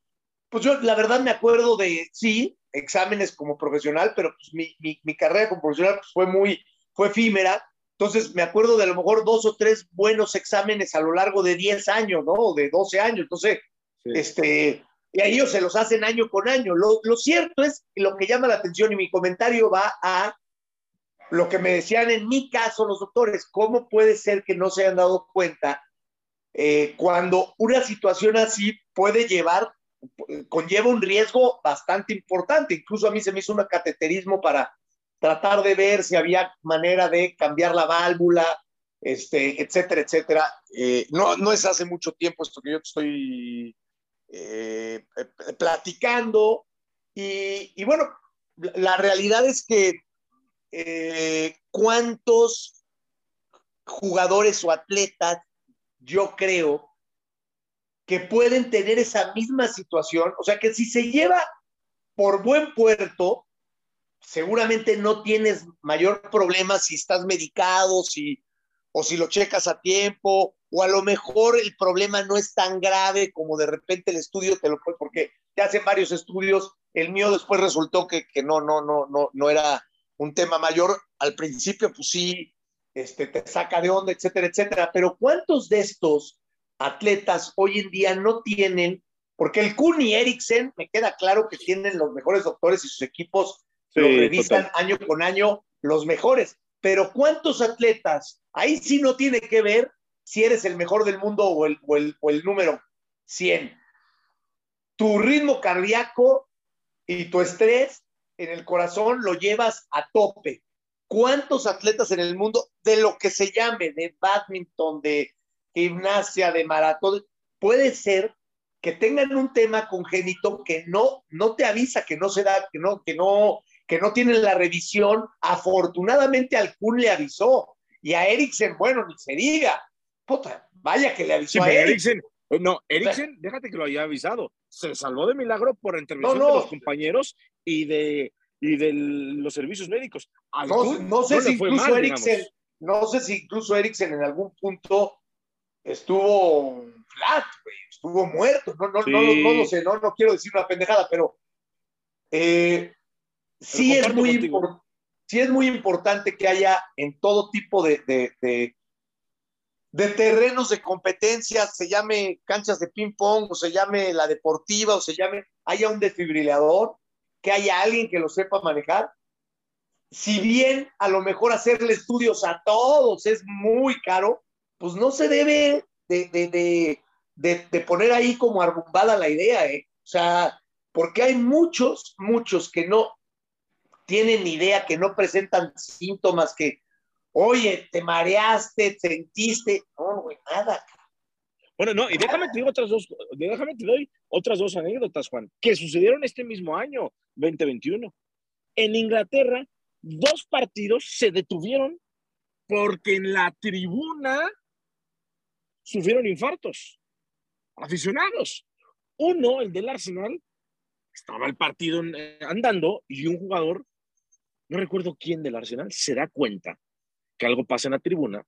pues yo la verdad me acuerdo de, sí, exámenes como profesional, pero pues mi, mi, mi carrera como profesional pues, fue muy, fue efímera, entonces, me acuerdo de a lo mejor dos o tres buenos exámenes a lo largo de 10 años, ¿no? O de 12 años. Entonces, este, y a ellos se los hacen año con año. Lo, lo, cierto es, lo que llama la atención y mi comentario va a lo que me decían en mi caso los doctores, ¿cómo puede ser que no se hayan dado cuenta eh, cuando una situación así puede llevar conlleva un riesgo bastante importante. Incluso a mí se me hizo un cateterismo para tratar de ver si había manera de cambiar la válvula, este, etcétera, etcétera. Eh, no, no es hace mucho tiempo esto que yo te estoy eh, eh, platicando. Y, y, bueno, la realidad es que cuántos jugadores o atletas yo creo que pueden tener esa misma situación, o sea que si se lleva por buen puerto, seguramente no tienes mayor problema si estás medicado, si, o si lo checas a tiempo, o a lo mejor el problema no es tan grave como de repente el estudio te lo puede, porque te hacen varios estudios, el mío después resultó que, que no, no, no, no, no era un tema mayor, al principio pues sí, este, te saca de onda, etcétera, etcétera, pero ¿cuántos de estos atletas hoy en día no tienen, porque el Kun y Eriksen, me queda claro que tienen los mejores doctores y sus equipos sí, los revisan año con año los mejores, pero ¿cuántos atletas? Ahí sí no tiene que ver si eres el mejor del mundo o el, o el, o el número 100. Tu ritmo cardíaco y tu estrés en el corazón lo llevas a tope. ¿Cuántos atletas en el mundo, de lo que se llame, de badminton, de gimnasia, de maratón, puede ser que tengan un tema congénito que no, no te avisa, que no se da, que no, que no, que no tienen la revisión. Afortunadamente al Kun le avisó y a Eriksen, bueno, ni se diga. Puta, vaya que le avisó sí, a Eriksen. No, Eriksen, déjate que lo haya avisado. Se salvó de milagro por intervención no, no. de los compañeros y de, y de los servicios médicos. Al no, Kun, no sé si incluso mal, Eriksen, no sé si incluso Eriksen en algún punto estuvo flat, güey, estuvo muerto, no, no, sí. no, no, lo sé, no, no quiero decir una pendejada, pero eh, sí, es muy sí es muy importante que haya en todo tipo de, de, de, de terrenos de competencia, se llame canchas de ping pong, o se llame la deportiva, o se llame, haya un desfibrilador, que haya alguien que lo sepa manejar. Si bien a lo mejor hacerle estudios a todos es muy caro, pues no se debe de, de, de, de, poner ahí como arrumbada la idea, ¿eh? O sea, porque hay muchos, muchos que no tienen idea, que no presentan síntomas, que, oye, te mareaste, sentiste, no, güey, nada. Bueno, no, y déjame te digo otras dos, déjame te doy otras dos anécdotas, Juan, que sucedieron este mismo año, 2021. En Inglaterra, dos partidos se detuvieron porque en la tribuna sufrieron infartos. Aficionados. Uno, el del Arsenal, estaba el partido andando y un jugador, no recuerdo quién del Arsenal, se da cuenta que algo pasa en la tribuna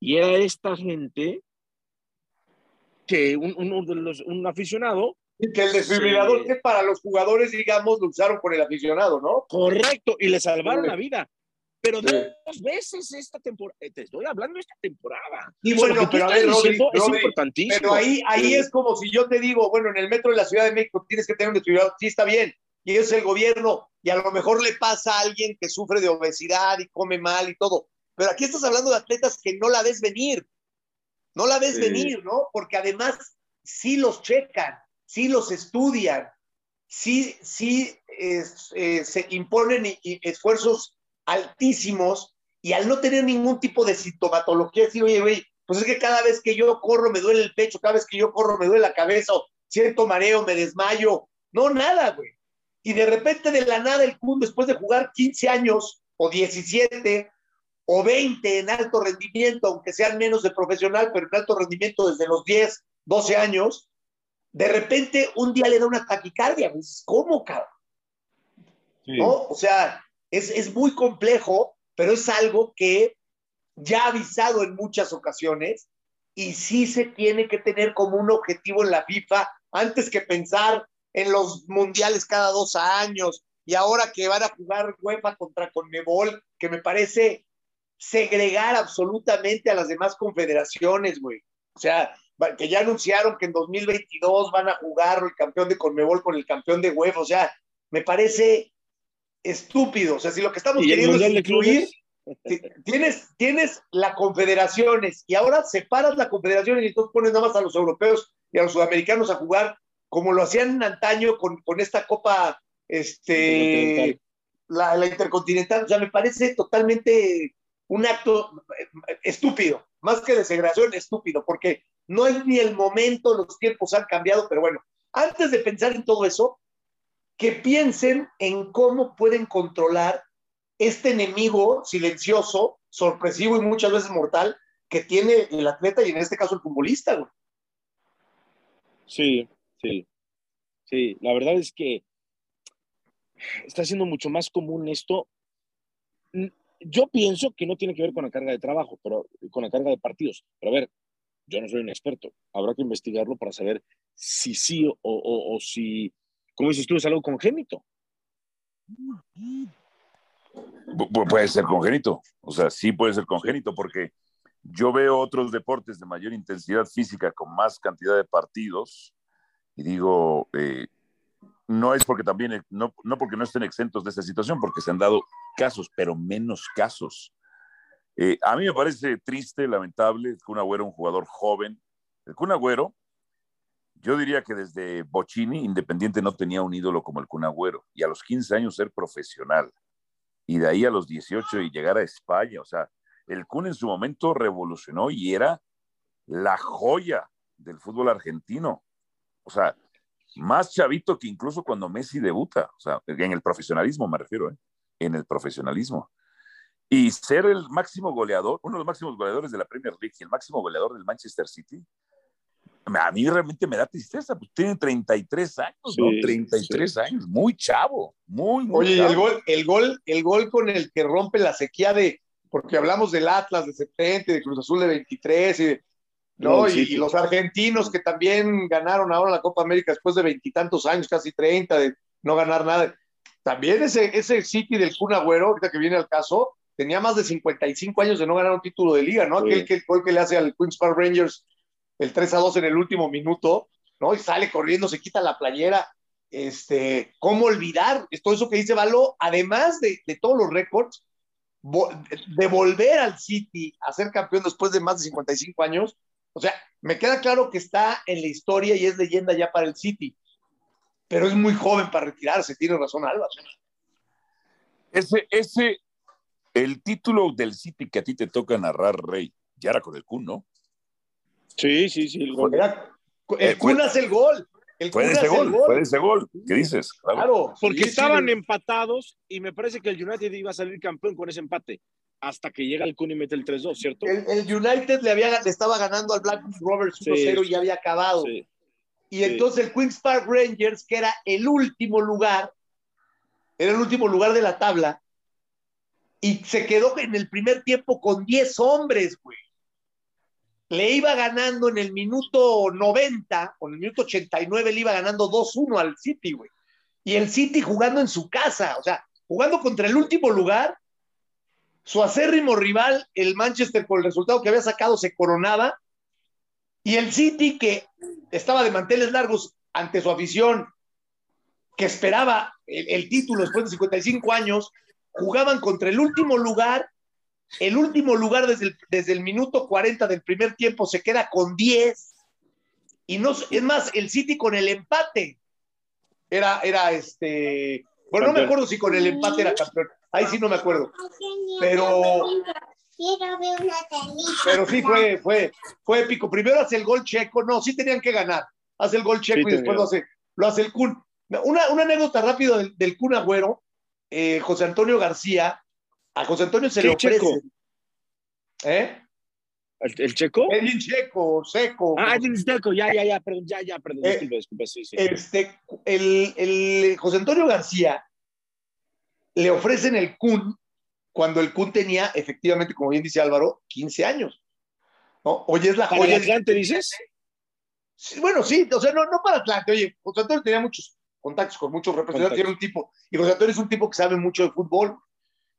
y era esta gente que un, uno de los, un aficionado que el desfibrilador se... que para los jugadores, digamos, lo usaron por el aficionado, ¿no? Correcto, y le salvaron sí. la vida. Pero sí. dos veces esta temporada, eh, te estoy hablando de esta temporada. Y bueno, pero a ver, Rodri, es importantísimo. Pero ahí, ahí es como si yo te digo, bueno, en el metro de la Ciudad de México tienes que tener un desfibrilador, sí está bien, y es el gobierno, y a lo mejor le pasa a alguien que sufre de obesidad y come mal y todo. Pero aquí estás hablando de atletas que no la ves venir, no la ves sí. venir, ¿no? Porque además sí los checan, sí los estudian, sí, sí eh, se imponen y, y esfuerzos altísimos y al no tener ningún tipo de sintomatología, decir, oye, güey, pues es que cada vez que yo corro me duele el pecho, cada vez que yo corro me duele la cabeza, o siento mareo, me desmayo. No, nada, güey. Y de repente de la nada el Kun, después de jugar 15 años o 17 o 20 en alto rendimiento, aunque sean menos de profesional, pero en alto rendimiento desde los 10, 12 años, de repente un día le da una taquicardia. Dices, ¿cómo, cabrón? Sí. ¿No? O sea, es, es muy complejo, pero es algo que ya ha avisado en muchas ocasiones y sí se tiene que tener como un objetivo en la FIFA antes que pensar en los mundiales cada dos años y ahora que van a jugar UEFA contra Conmebol, que me parece segregar absolutamente a las demás confederaciones, güey. O sea, que ya anunciaron que en 2022 van a jugar el campeón de Conmebol con el campeón de UEFA, o sea, me parece estúpido. O sea, si lo que estamos queriendo es incluir, tienes, tienes la confederaciones y ahora separas la confederación y entonces pones nada más a los europeos y a los sudamericanos a jugar como lo hacían antaño con, con esta copa, este, la, la intercontinental. O sea, me parece totalmente un acto eh, estúpido, más que de segregación, estúpido, porque no es ni el momento, los tiempos han cambiado, pero bueno, antes de pensar en todo eso, que piensen en cómo pueden controlar este enemigo silencioso, sorpresivo y muchas veces mortal que tiene el atleta y en este caso el futbolista. Sí, sí, sí. La verdad es que está siendo mucho más común esto. Yo pienso que no tiene que ver con la carga de trabajo, pero con la carga de partidos. Pero a ver, yo no soy un experto. Habrá que investigarlo para saber si sí o, o, o si, como dices tú, es algo congénito. Pu puede ser congénito, o sea, sí puede ser congénito porque yo veo otros deportes de mayor intensidad física con más cantidad de partidos y digo, eh, no es porque también, no, no porque no estén exentos de esta situación, porque se han dado casos, pero menos casos. Eh, a mí me parece triste, lamentable, el Kun Agüero, un jugador joven. El Kun Agüero, yo diría que desde Bocini, Independiente no tenía un ídolo como el Kun Agüero, y a los 15 años ser profesional, y de ahí a los 18 y llegar a España, o sea, el Kun en su momento revolucionó y era la joya del fútbol argentino. O sea, más chavito que incluso cuando Messi debuta, o sea, en el profesionalismo me refiero, ¿eh? en el profesionalismo. Y ser el máximo goleador, uno de los máximos goleadores de la Premier League y el máximo goleador del Manchester City, a mí realmente me da tristeza, pues tiene 33 años, ¿no? 33 sí. años, muy chavo, muy, muy Oye, chavo. el gol, el gol, el gol con el que rompe la sequía de, porque hablamos del Atlas de 70, de Cruz Azul de 23, y, ¿no? no y, y, los argentinos que también ganaron ahora la Copa América después de veintitantos años, casi 30, de no ganar nada. También ese, ese City del Kun Agüero, ahorita que viene al caso, tenía más de 55 años de no ganar un título de liga, ¿no? Sí. Aquel que, gol que le hace al Queens Park Rangers el 3 a 2 en el último minuto, ¿no? Y sale corriendo, se quita la playera. Este, ¿cómo olvidar todo eso que dice Baló? Además de, de todos los récords, de volver al City a ser campeón después de más de 55 años, o sea, me queda claro que está en la historia y es leyenda ya para el City, pero es muy joven para retirarse, tiene razón Alba. Ese, ese, el título del City que a ti te toca narrar, Rey, ya era con el Kun, ¿no? Sí, sí, sí. El, gol. Era, el Kun hace el gol. El fue de ese gol, gol, fue de ese gol. ¿Qué dices? Claro, claro porque sí, estaban sí. empatados y me parece que el United iba a salir campeón con ese empate hasta que llega el Kun y mete el 3-2, ¿cierto? El, el, United le, había, le estaba ganando al Blackburn Rovers 1-0 sí, y ya había acabado. Y entonces el Queen's Park Rangers, que era el último lugar, era el último lugar de la tabla, y se quedó en el primer tiempo con 10 hombres, güey le iba ganando en el minuto 90 o en el minuto 89 le iba ganando 2-1 al City, güey. Y el City jugando en su casa, o sea, jugando contra el último lugar, su acérrimo rival, el Manchester, por el resultado que había sacado, se coronaba. Y el City, que estaba de manteles largos ante su afición, que esperaba el, el título después de 55 años, jugaban contra el último lugar el último lugar desde el, desde el, minuto 40 del primer tiempo se queda con 10. Y no, es más, el City con el empate era, era este. Bueno, no me acuerdo si con el empate era campeón. Ahí sí no me acuerdo. Pero. Pero sí fue, fue, fue épico. Primero hace el gol checo. No, sí tenían que ganar. Hace el gol checo sí, y después lo hace, lo hace el Kun. Una, una anécdota rápida del, del Kun Agüero. Eh, José Antonio García a José Antonio se le ofrece. Checo? ¿Eh? ¿El, ¿El, checo? Edwin Checo, seco. Ah, Edwin Checo, ya, ya, ya, perdón, ya, ya, perdón, eh, disculpe, disculpe, sí, sí. Este, el, el José Antonio García le ofrecen el Kun cuando el Kun tenía, efectivamente, como bien dice Álvaro, 15 años. ¿no? Oye, es la ¿Para joya. Atlante dices? Sí, bueno, sí, o sea, no, no para Atlante. Oye, José Antonio tenía muchos contactos con muchos representantes, era un tipo, y José Antonio es un tipo que sabe mucho de fútbol.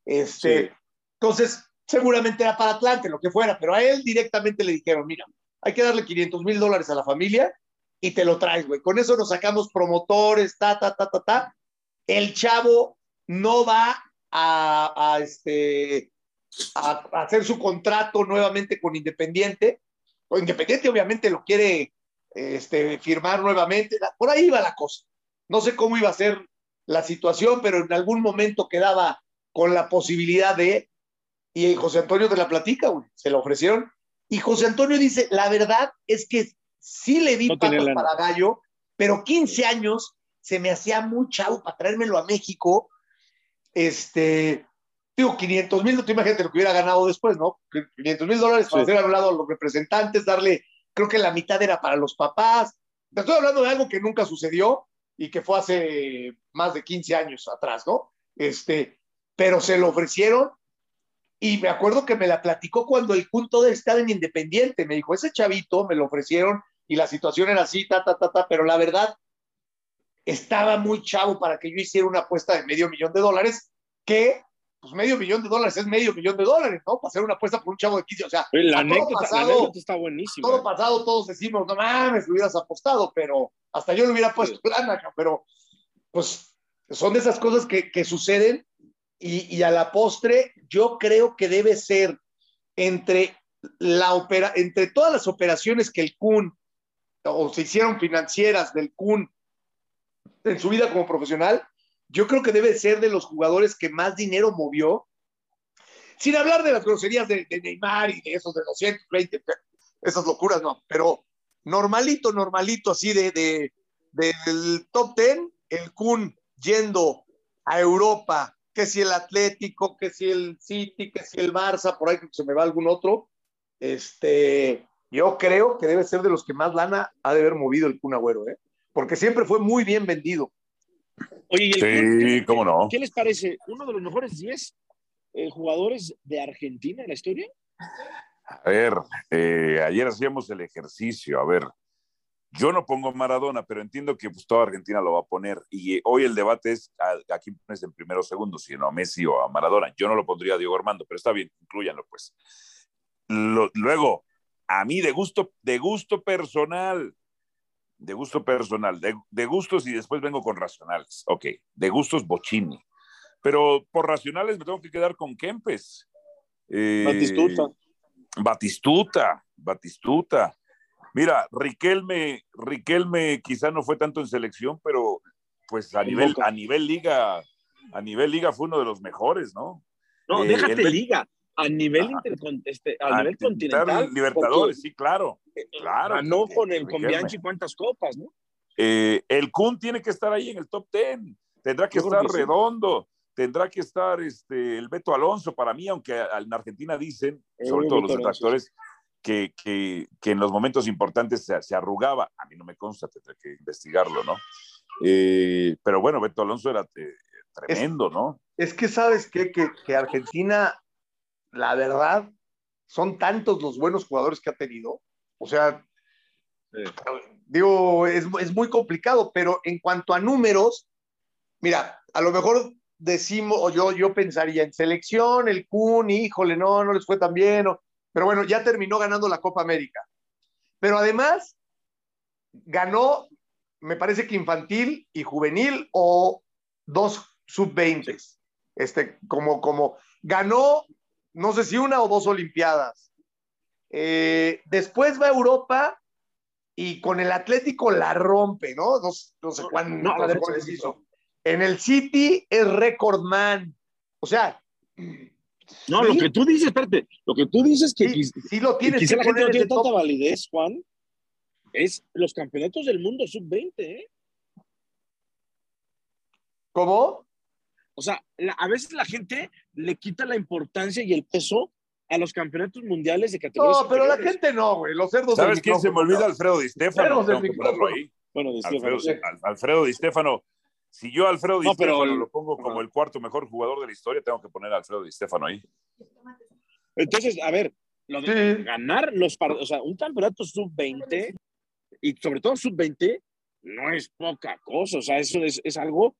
Este, sí. Entonces, seguramente era para Atlante, lo que fuera, pero a él directamente le dijeron, mira, hay que darle 500 mil dólares a la familia y te lo traes, güey. Con eso nos sacamos promotores, ta, ta, ta, ta, ta. El chavo no va a, a este, a, a, hacer su contrato nuevamente con Independiente. O Independiente obviamente lo quiere este, firmar nuevamente. Por ahí iba la cosa. No sé cómo iba a ser la situación, pero en algún momento quedaba con la posibilidad de, y José Antonio te la platica, güey, se la ofrecieron, y José Antonio dice, la verdad es que sí le di patas para gallo, pero 15 años se me hacía muy chavo para traérmelo a México, este, digo, 500 mil, no te imaginas lo que hubiera ganado después, ¿no? 500 mil dólares para hacer hablado a los representantes, darle, creo que la mitad era para los papás. Te estoy hablando de algo que nunca sucedió y que fue hace más de 15 años atrás, ¿no? Este, pero se lo ofrecieron y me acuerdo que me la platicó cuando el punto de estar en Independiente. Me dijo, ese chavito me lo ofrecieron y la situación era así, ta, ta, ta, ta, pero la verdad estaba muy chavo para que yo hiciera una apuesta de medio millón de dólares que pues medio millón de dólares es medio millón de dólares, ¿no? Para hacer una apuesta por un chavo de 15, o sea, la, anécdota, pasado, está buenísima. Todo pasado, todos decimos, no mames, lo hubieras apostado, pero hasta yo le hubiera puesto plana, pero pues son de esas cosas que, que suceden y, a la postre yo creo que debe ser entre, la opera, entre todas las operaciones que el Kun o se hicieron financieras del Kun en su vida como profesional, yo creo que debe ser de los jugadores que más dinero movió, sin hablar de las groserías de, Neymar y de esos de 220, esas locuras, no, pero normalito, normalito, así de, de del top 10, el Kun yendo a Europa, que si el Atlético, que si el City, que si el Barça, por ahí se me va algún otro, este, yo creo que debe ser de los que más lana ha de haber movido el Kun Agüero, ¿eh? porque siempre fue muy bien vendido. Oye, sí, cómo no. ¿Qué les parece? ¿Uno de los mejores 10 eh, jugadores de Argentina en la historia? A ver, eh, ayer hacíamos el ejercicio, a ver, yo no pongo Maradona, pero entiendo que pues, toda Argentina lo va a poner. Y hoy el debate es a, a quién pones en primero o segundo, si no a Messi o a Maradona. Yo no lo pondría a Diego Armando, pero está bien, incluyanlo pues. luego, a mí de gusto, de gusto personal, de gusto personal, de, gustos y después vengo con racionales. Ok, de gustos Bochini. Pero por racionales me tengo que quedar con Kempes. Eh, Batistuta. Batistuta, Batistuta. Mira, Riquelme, Riquelme quizá no fue tanto en selección, pero pues a nivel, a nivel liga, a nivel liga fue uno de los mejores, ¿no? No, eh, déjate liga a nivel, este, a, nivel continental. Libertadores, sí, claro. Eh, claro. Ganó con el con Bianchi cuántas copas, ¿no? Eh, el Kun tiene que estar ahí en el top 10. Tendrá que estar redondo. Tendrá que estar este, el Beto Alonso para mí, aunque en Argentina dicen, eh, sobre todo los detractores, que, que, que, en los momentos importantes se, se, arrugaba. A mí no me consta, tendré que investigarlo, ¿no? pero bueno, Beto Alonso era tremendo, ¿no? Es que sabes qué? que, que Argentina la verdad, son tantos los buenos jugadores que ha tenido. O sea, digo, es, muy complicado, pero en cuanto a números, mira, a lo mejor decimos, o yo, yo pensaría en selección, el Kun, híjole, no, no les fue tan bien, pero bueno, ya terminó ganando la Copa América. Pero además, ganó, me parece que infantil y juvenil o dos sub-20. Este, como, como, ganó no sé si una o dos Olimpiadas. Eh, después va a Europa y con el Atlético la rompe, ¿no? No, sé cuándo no, hizo. En el City es récord man. O sea. No, lo que tú dices, espérate, lo que tú dices que sí, lo tienes quizá la gente no tiene tanta validez, Juan, es los campeonatos del mundo sub-20, ¿eh? ¿Cómo? O sea, a veces la gente le quita la importancia y el peso a los campeonatos mundiales de categoría. No, pero la gente no, güey. Los cerdos. ¿Sabes quién se me olvida? Alfredo Di Stefano. ahí. Bueno, Di Alfredo, Alfredo Di Stefano. Si yo Alfredo Di Stefano lo pongo como el cuarto mejor jugador de la historia, tengo que poner a Alfredo Di Stefano ahí. Entonces, a ver, lo de ganar los o sea, un campeonato sub-20 y sobre todo sub-20 no es poca cosa, o sea, eso es, es algo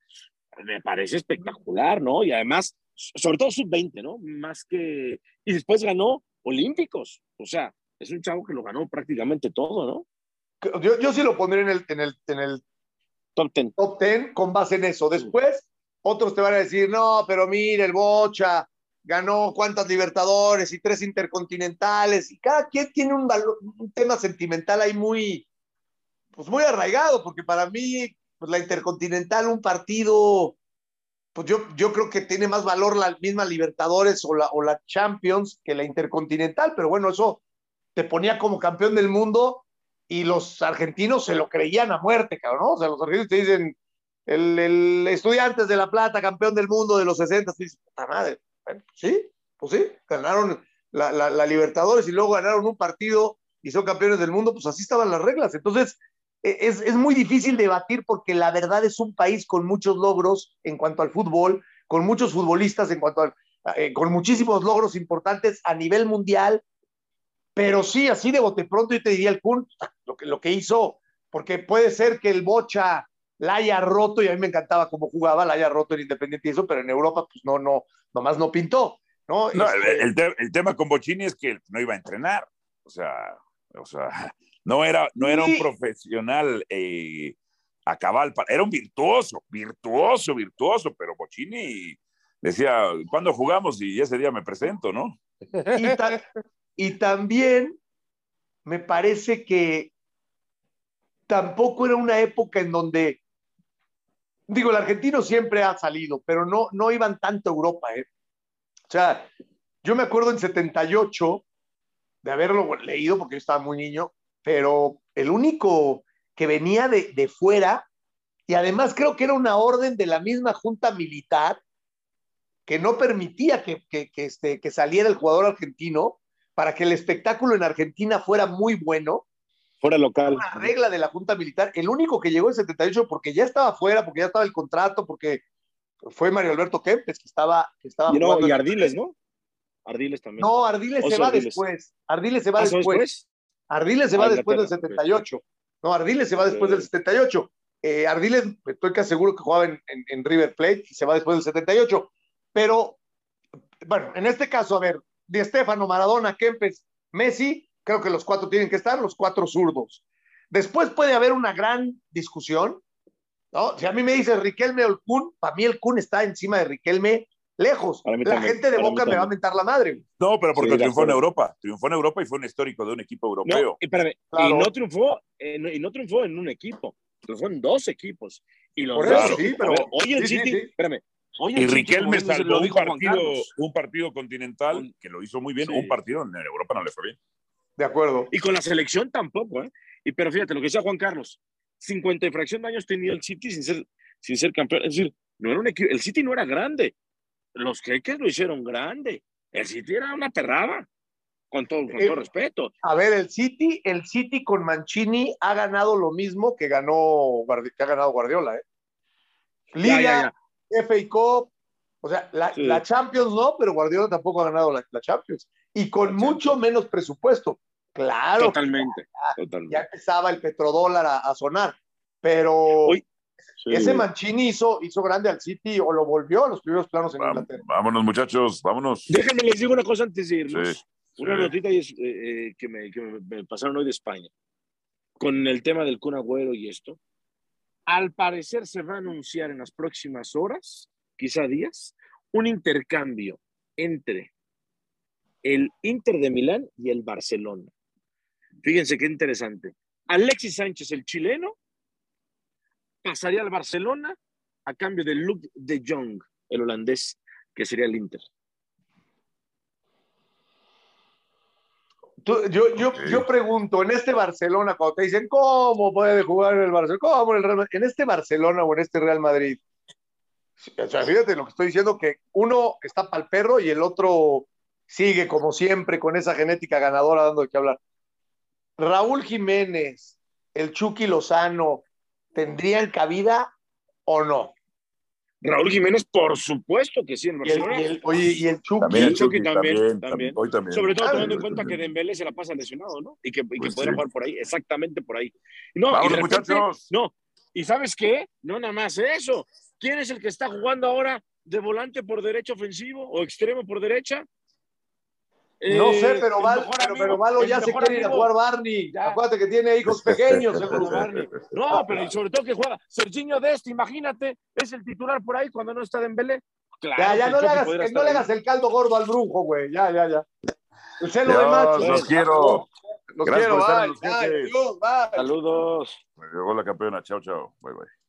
me parece espectacular, ¿no? Y además, sobre todo sub-20, ¿no? Más que... Y después ganó Olímpicos, o sea, es un chavo que lo ganó prácticamente todo, ¿no? Yo, yo sí lo pondré en el, en el, en el top 10. Top 10 con base en eso. Después, otros te van a decir, no, pero mire, el Bocha ganó cuántas Libertadores y tres Intercontinentales, y cada quien tiene un, valor, un tema sentimental ahí muy, pues muy arraigado, porque para mí, pues la Intercontinental, un partido, pues yo, yo creo que tiene más valor la misma Libertadores o la, o la Champions que la Intercontinental, pero bueno, eso te ponía como campeón del mundo y los argentinos se lo creían a muerte, cabrón, ¿no? O sea, los argentinos te dicen, el, Estudiantes de La Plata, campeón del mundo de los 60, te dices, puta madre, bueno, sí, pues sí, ganaron la, la, Libertadores y luego ganaron un partido y son campeones del mundo, pues así estaban las reglas. Entonces, e, es, es muy difícil debatir porque la verdad es un país con muchos logros en cuanto al fútbol, con muchos futbolistas en cuanto eh, con muchísimos logros importantes a nivel mundial, pero sí, así de bote pronto yo te diría el Kun, lo que, lo que hizo, porque puede ser que el Bocha la haya roto, y a mí me encantaba cómo jugaba, la haya roto en Independiente y eso, pero en Europa, pues no, no, nomás no pintó. No, no este... el, tema con Bochini es que no iba a entrenar, o sea, o sea (laughs) no era, no era un profesional eh, a cabal, era un virtuoso, virtuoso, virtuoso, pero Bochini decía, ¿cuándo jugamos? Y ese día me presento, ¿no? Y, ta y también me parece que tampoco era una época en donde, digo, el argentino siempre ha salido, pero no, no iban tanto a Europa, ¿eh? O sea, yo me acuerdo en 78 de haberlo leído porque yo estaba muy niño, pero el único que venía de, de fuera, y además creo que era una orden de la misma junta militar que no permitía que, que, este, que saliera el jugador argentino para que el espectáculo en Argentina fuera muy bueno. Fuera local. Una regla de la Junta Militar. El único que llegó en 78 porque ya estaba fuera, porque ya estaba el contrato, porque fue Mario Alberto Kempes, que estaba. Que estaba y, no, y Ardiles, ¿no? Ardiles también. No, Ardiles se va Ardiles. después. Ardiles se va ¿Ah, después. después. Ardiles se va después del 78. No, Ardiles se va después del 78. Eh, Ardiles, estoy casi seguro que jugaba en, en, en, River Plate y se va después del 78. Pero, bueno, en este caso, a ver, Di Stefano, Maradona, Kempes, Messi, creo que los cuatro tienen que estar, los cuatro zurdos. Después puede haber una gran discusión, ¿no? Si a mí me dice Riquelme o el Kun, para mí el Kun está encima de Riquelme lejos. La también, gente de Boca me va a mentar la madre. No, pero porque sí, triunfó en Europa. Triunfó en Europa y fue un histórico de un equipo europeo. No, espérame, claro. y, no triunfó, eh, y no triunfó en un equipo, triunfó en dos equipos. Y los Por eso, sí, pero... Ver, hoy el sí, City, espérame, Oye, y Riquelme salvó un partido, un partido continental que lo hizo muy bien, sí. un partido en Europa no le fue bien. De acuerdo. Y con la selección tampoco, ¿eh? Y pero fíjate lo que decía Juan Carlos, 50 y fracción de años tenía el City sin ser, sin ser campeón. Es decir, no era un equipo, el City no era grande. Los jeques lo hicieron grande. El City era una perrada. Con todo, con eh, todo respeto. A ver, el City, el City con Mancini ha ganado lo mismo que ganó que ha ganado Guardiola, ¿eh? Liga, ya, ya, ya. FA Cup, o sea, la, sí. la, Champions no, pero Guardiola tampoco ha ganado la, la Champions. Y con la mucho Champions. menos presupuesto. Claro. Totalmente, ya, totalmente. ya empezaba el petrodólar a, a sonar. Pero Uy, sí. ese Mancini hizo, hizo grande al City o lo volvió a los primeros planos en Inglaterra. Vámonos, muchachos, vámonos. Déjenme les digo una cosa antes de irnos. Sí, una notita eh, eh, que, me, que me pasaron hoy de España. Con el tema del Kun Agüero y esto al parecer se va a anunciar en las próximas horas, quizá días, un intercambio entre el Inter de Milán y el Barcelona. Fíjense qué interesante. Alexis Sánchez, el chileno, pasaría al Barcelona a cambio de Luke de Jong, el holandés, que sería el Inter. Tú, yo, yo, okay. yo, pregunto, en este Barcelona, cuando te dicen, ¿cómo puede jugar el Barcelona? ¿Cómo en el Real Madrid? En este Barcelona o en este Real Madrid, o sea, fíjate lo que estoy diciendo, que uno está para el perro y el otro sigue como siempre con esa genética ganadora dando de qué hablar. Raúl Jiménez, el Chucky Lozano, ¿tendrían cabida o no? Raúl Jiménez, por supuesto que sí, en Barcelona. Y el, y el, oye, y el Chucky. También, el Chucky también, también, también. Hoy también. Sobre todo teniendo en cuenta que Dembélé se la pasa lesionado, ¿no? Y que, y que pues podría sí. jugar por ahí, exactamente por ahí. No, Vamos, y repente, muchachos. No, y ¿sabes qué? No nada más eso. ¿Quién es el que está jugando ahora de volante por derecha ofensivo o extremo por derecha? No eh, sé, pero, Val, pero, pero Malo ya se quiere ir a jugar Barney. Ya. Acuérdate que tiene hijos (laughs) pequeños. Barney. No, pero sobre todo que juega Serginho Dest, imagínate, es el titular por ahí cuando no está Dembélé. Claro, ya, ya no, le hagas, que no le hagas el caldo gordo al brujo, güey. Ya, ya, ya. El celo de macho. Los quiero. Los Gracias quiero, bye. Saludos. Llegó la campeona. Chao, chao. Bye, bye.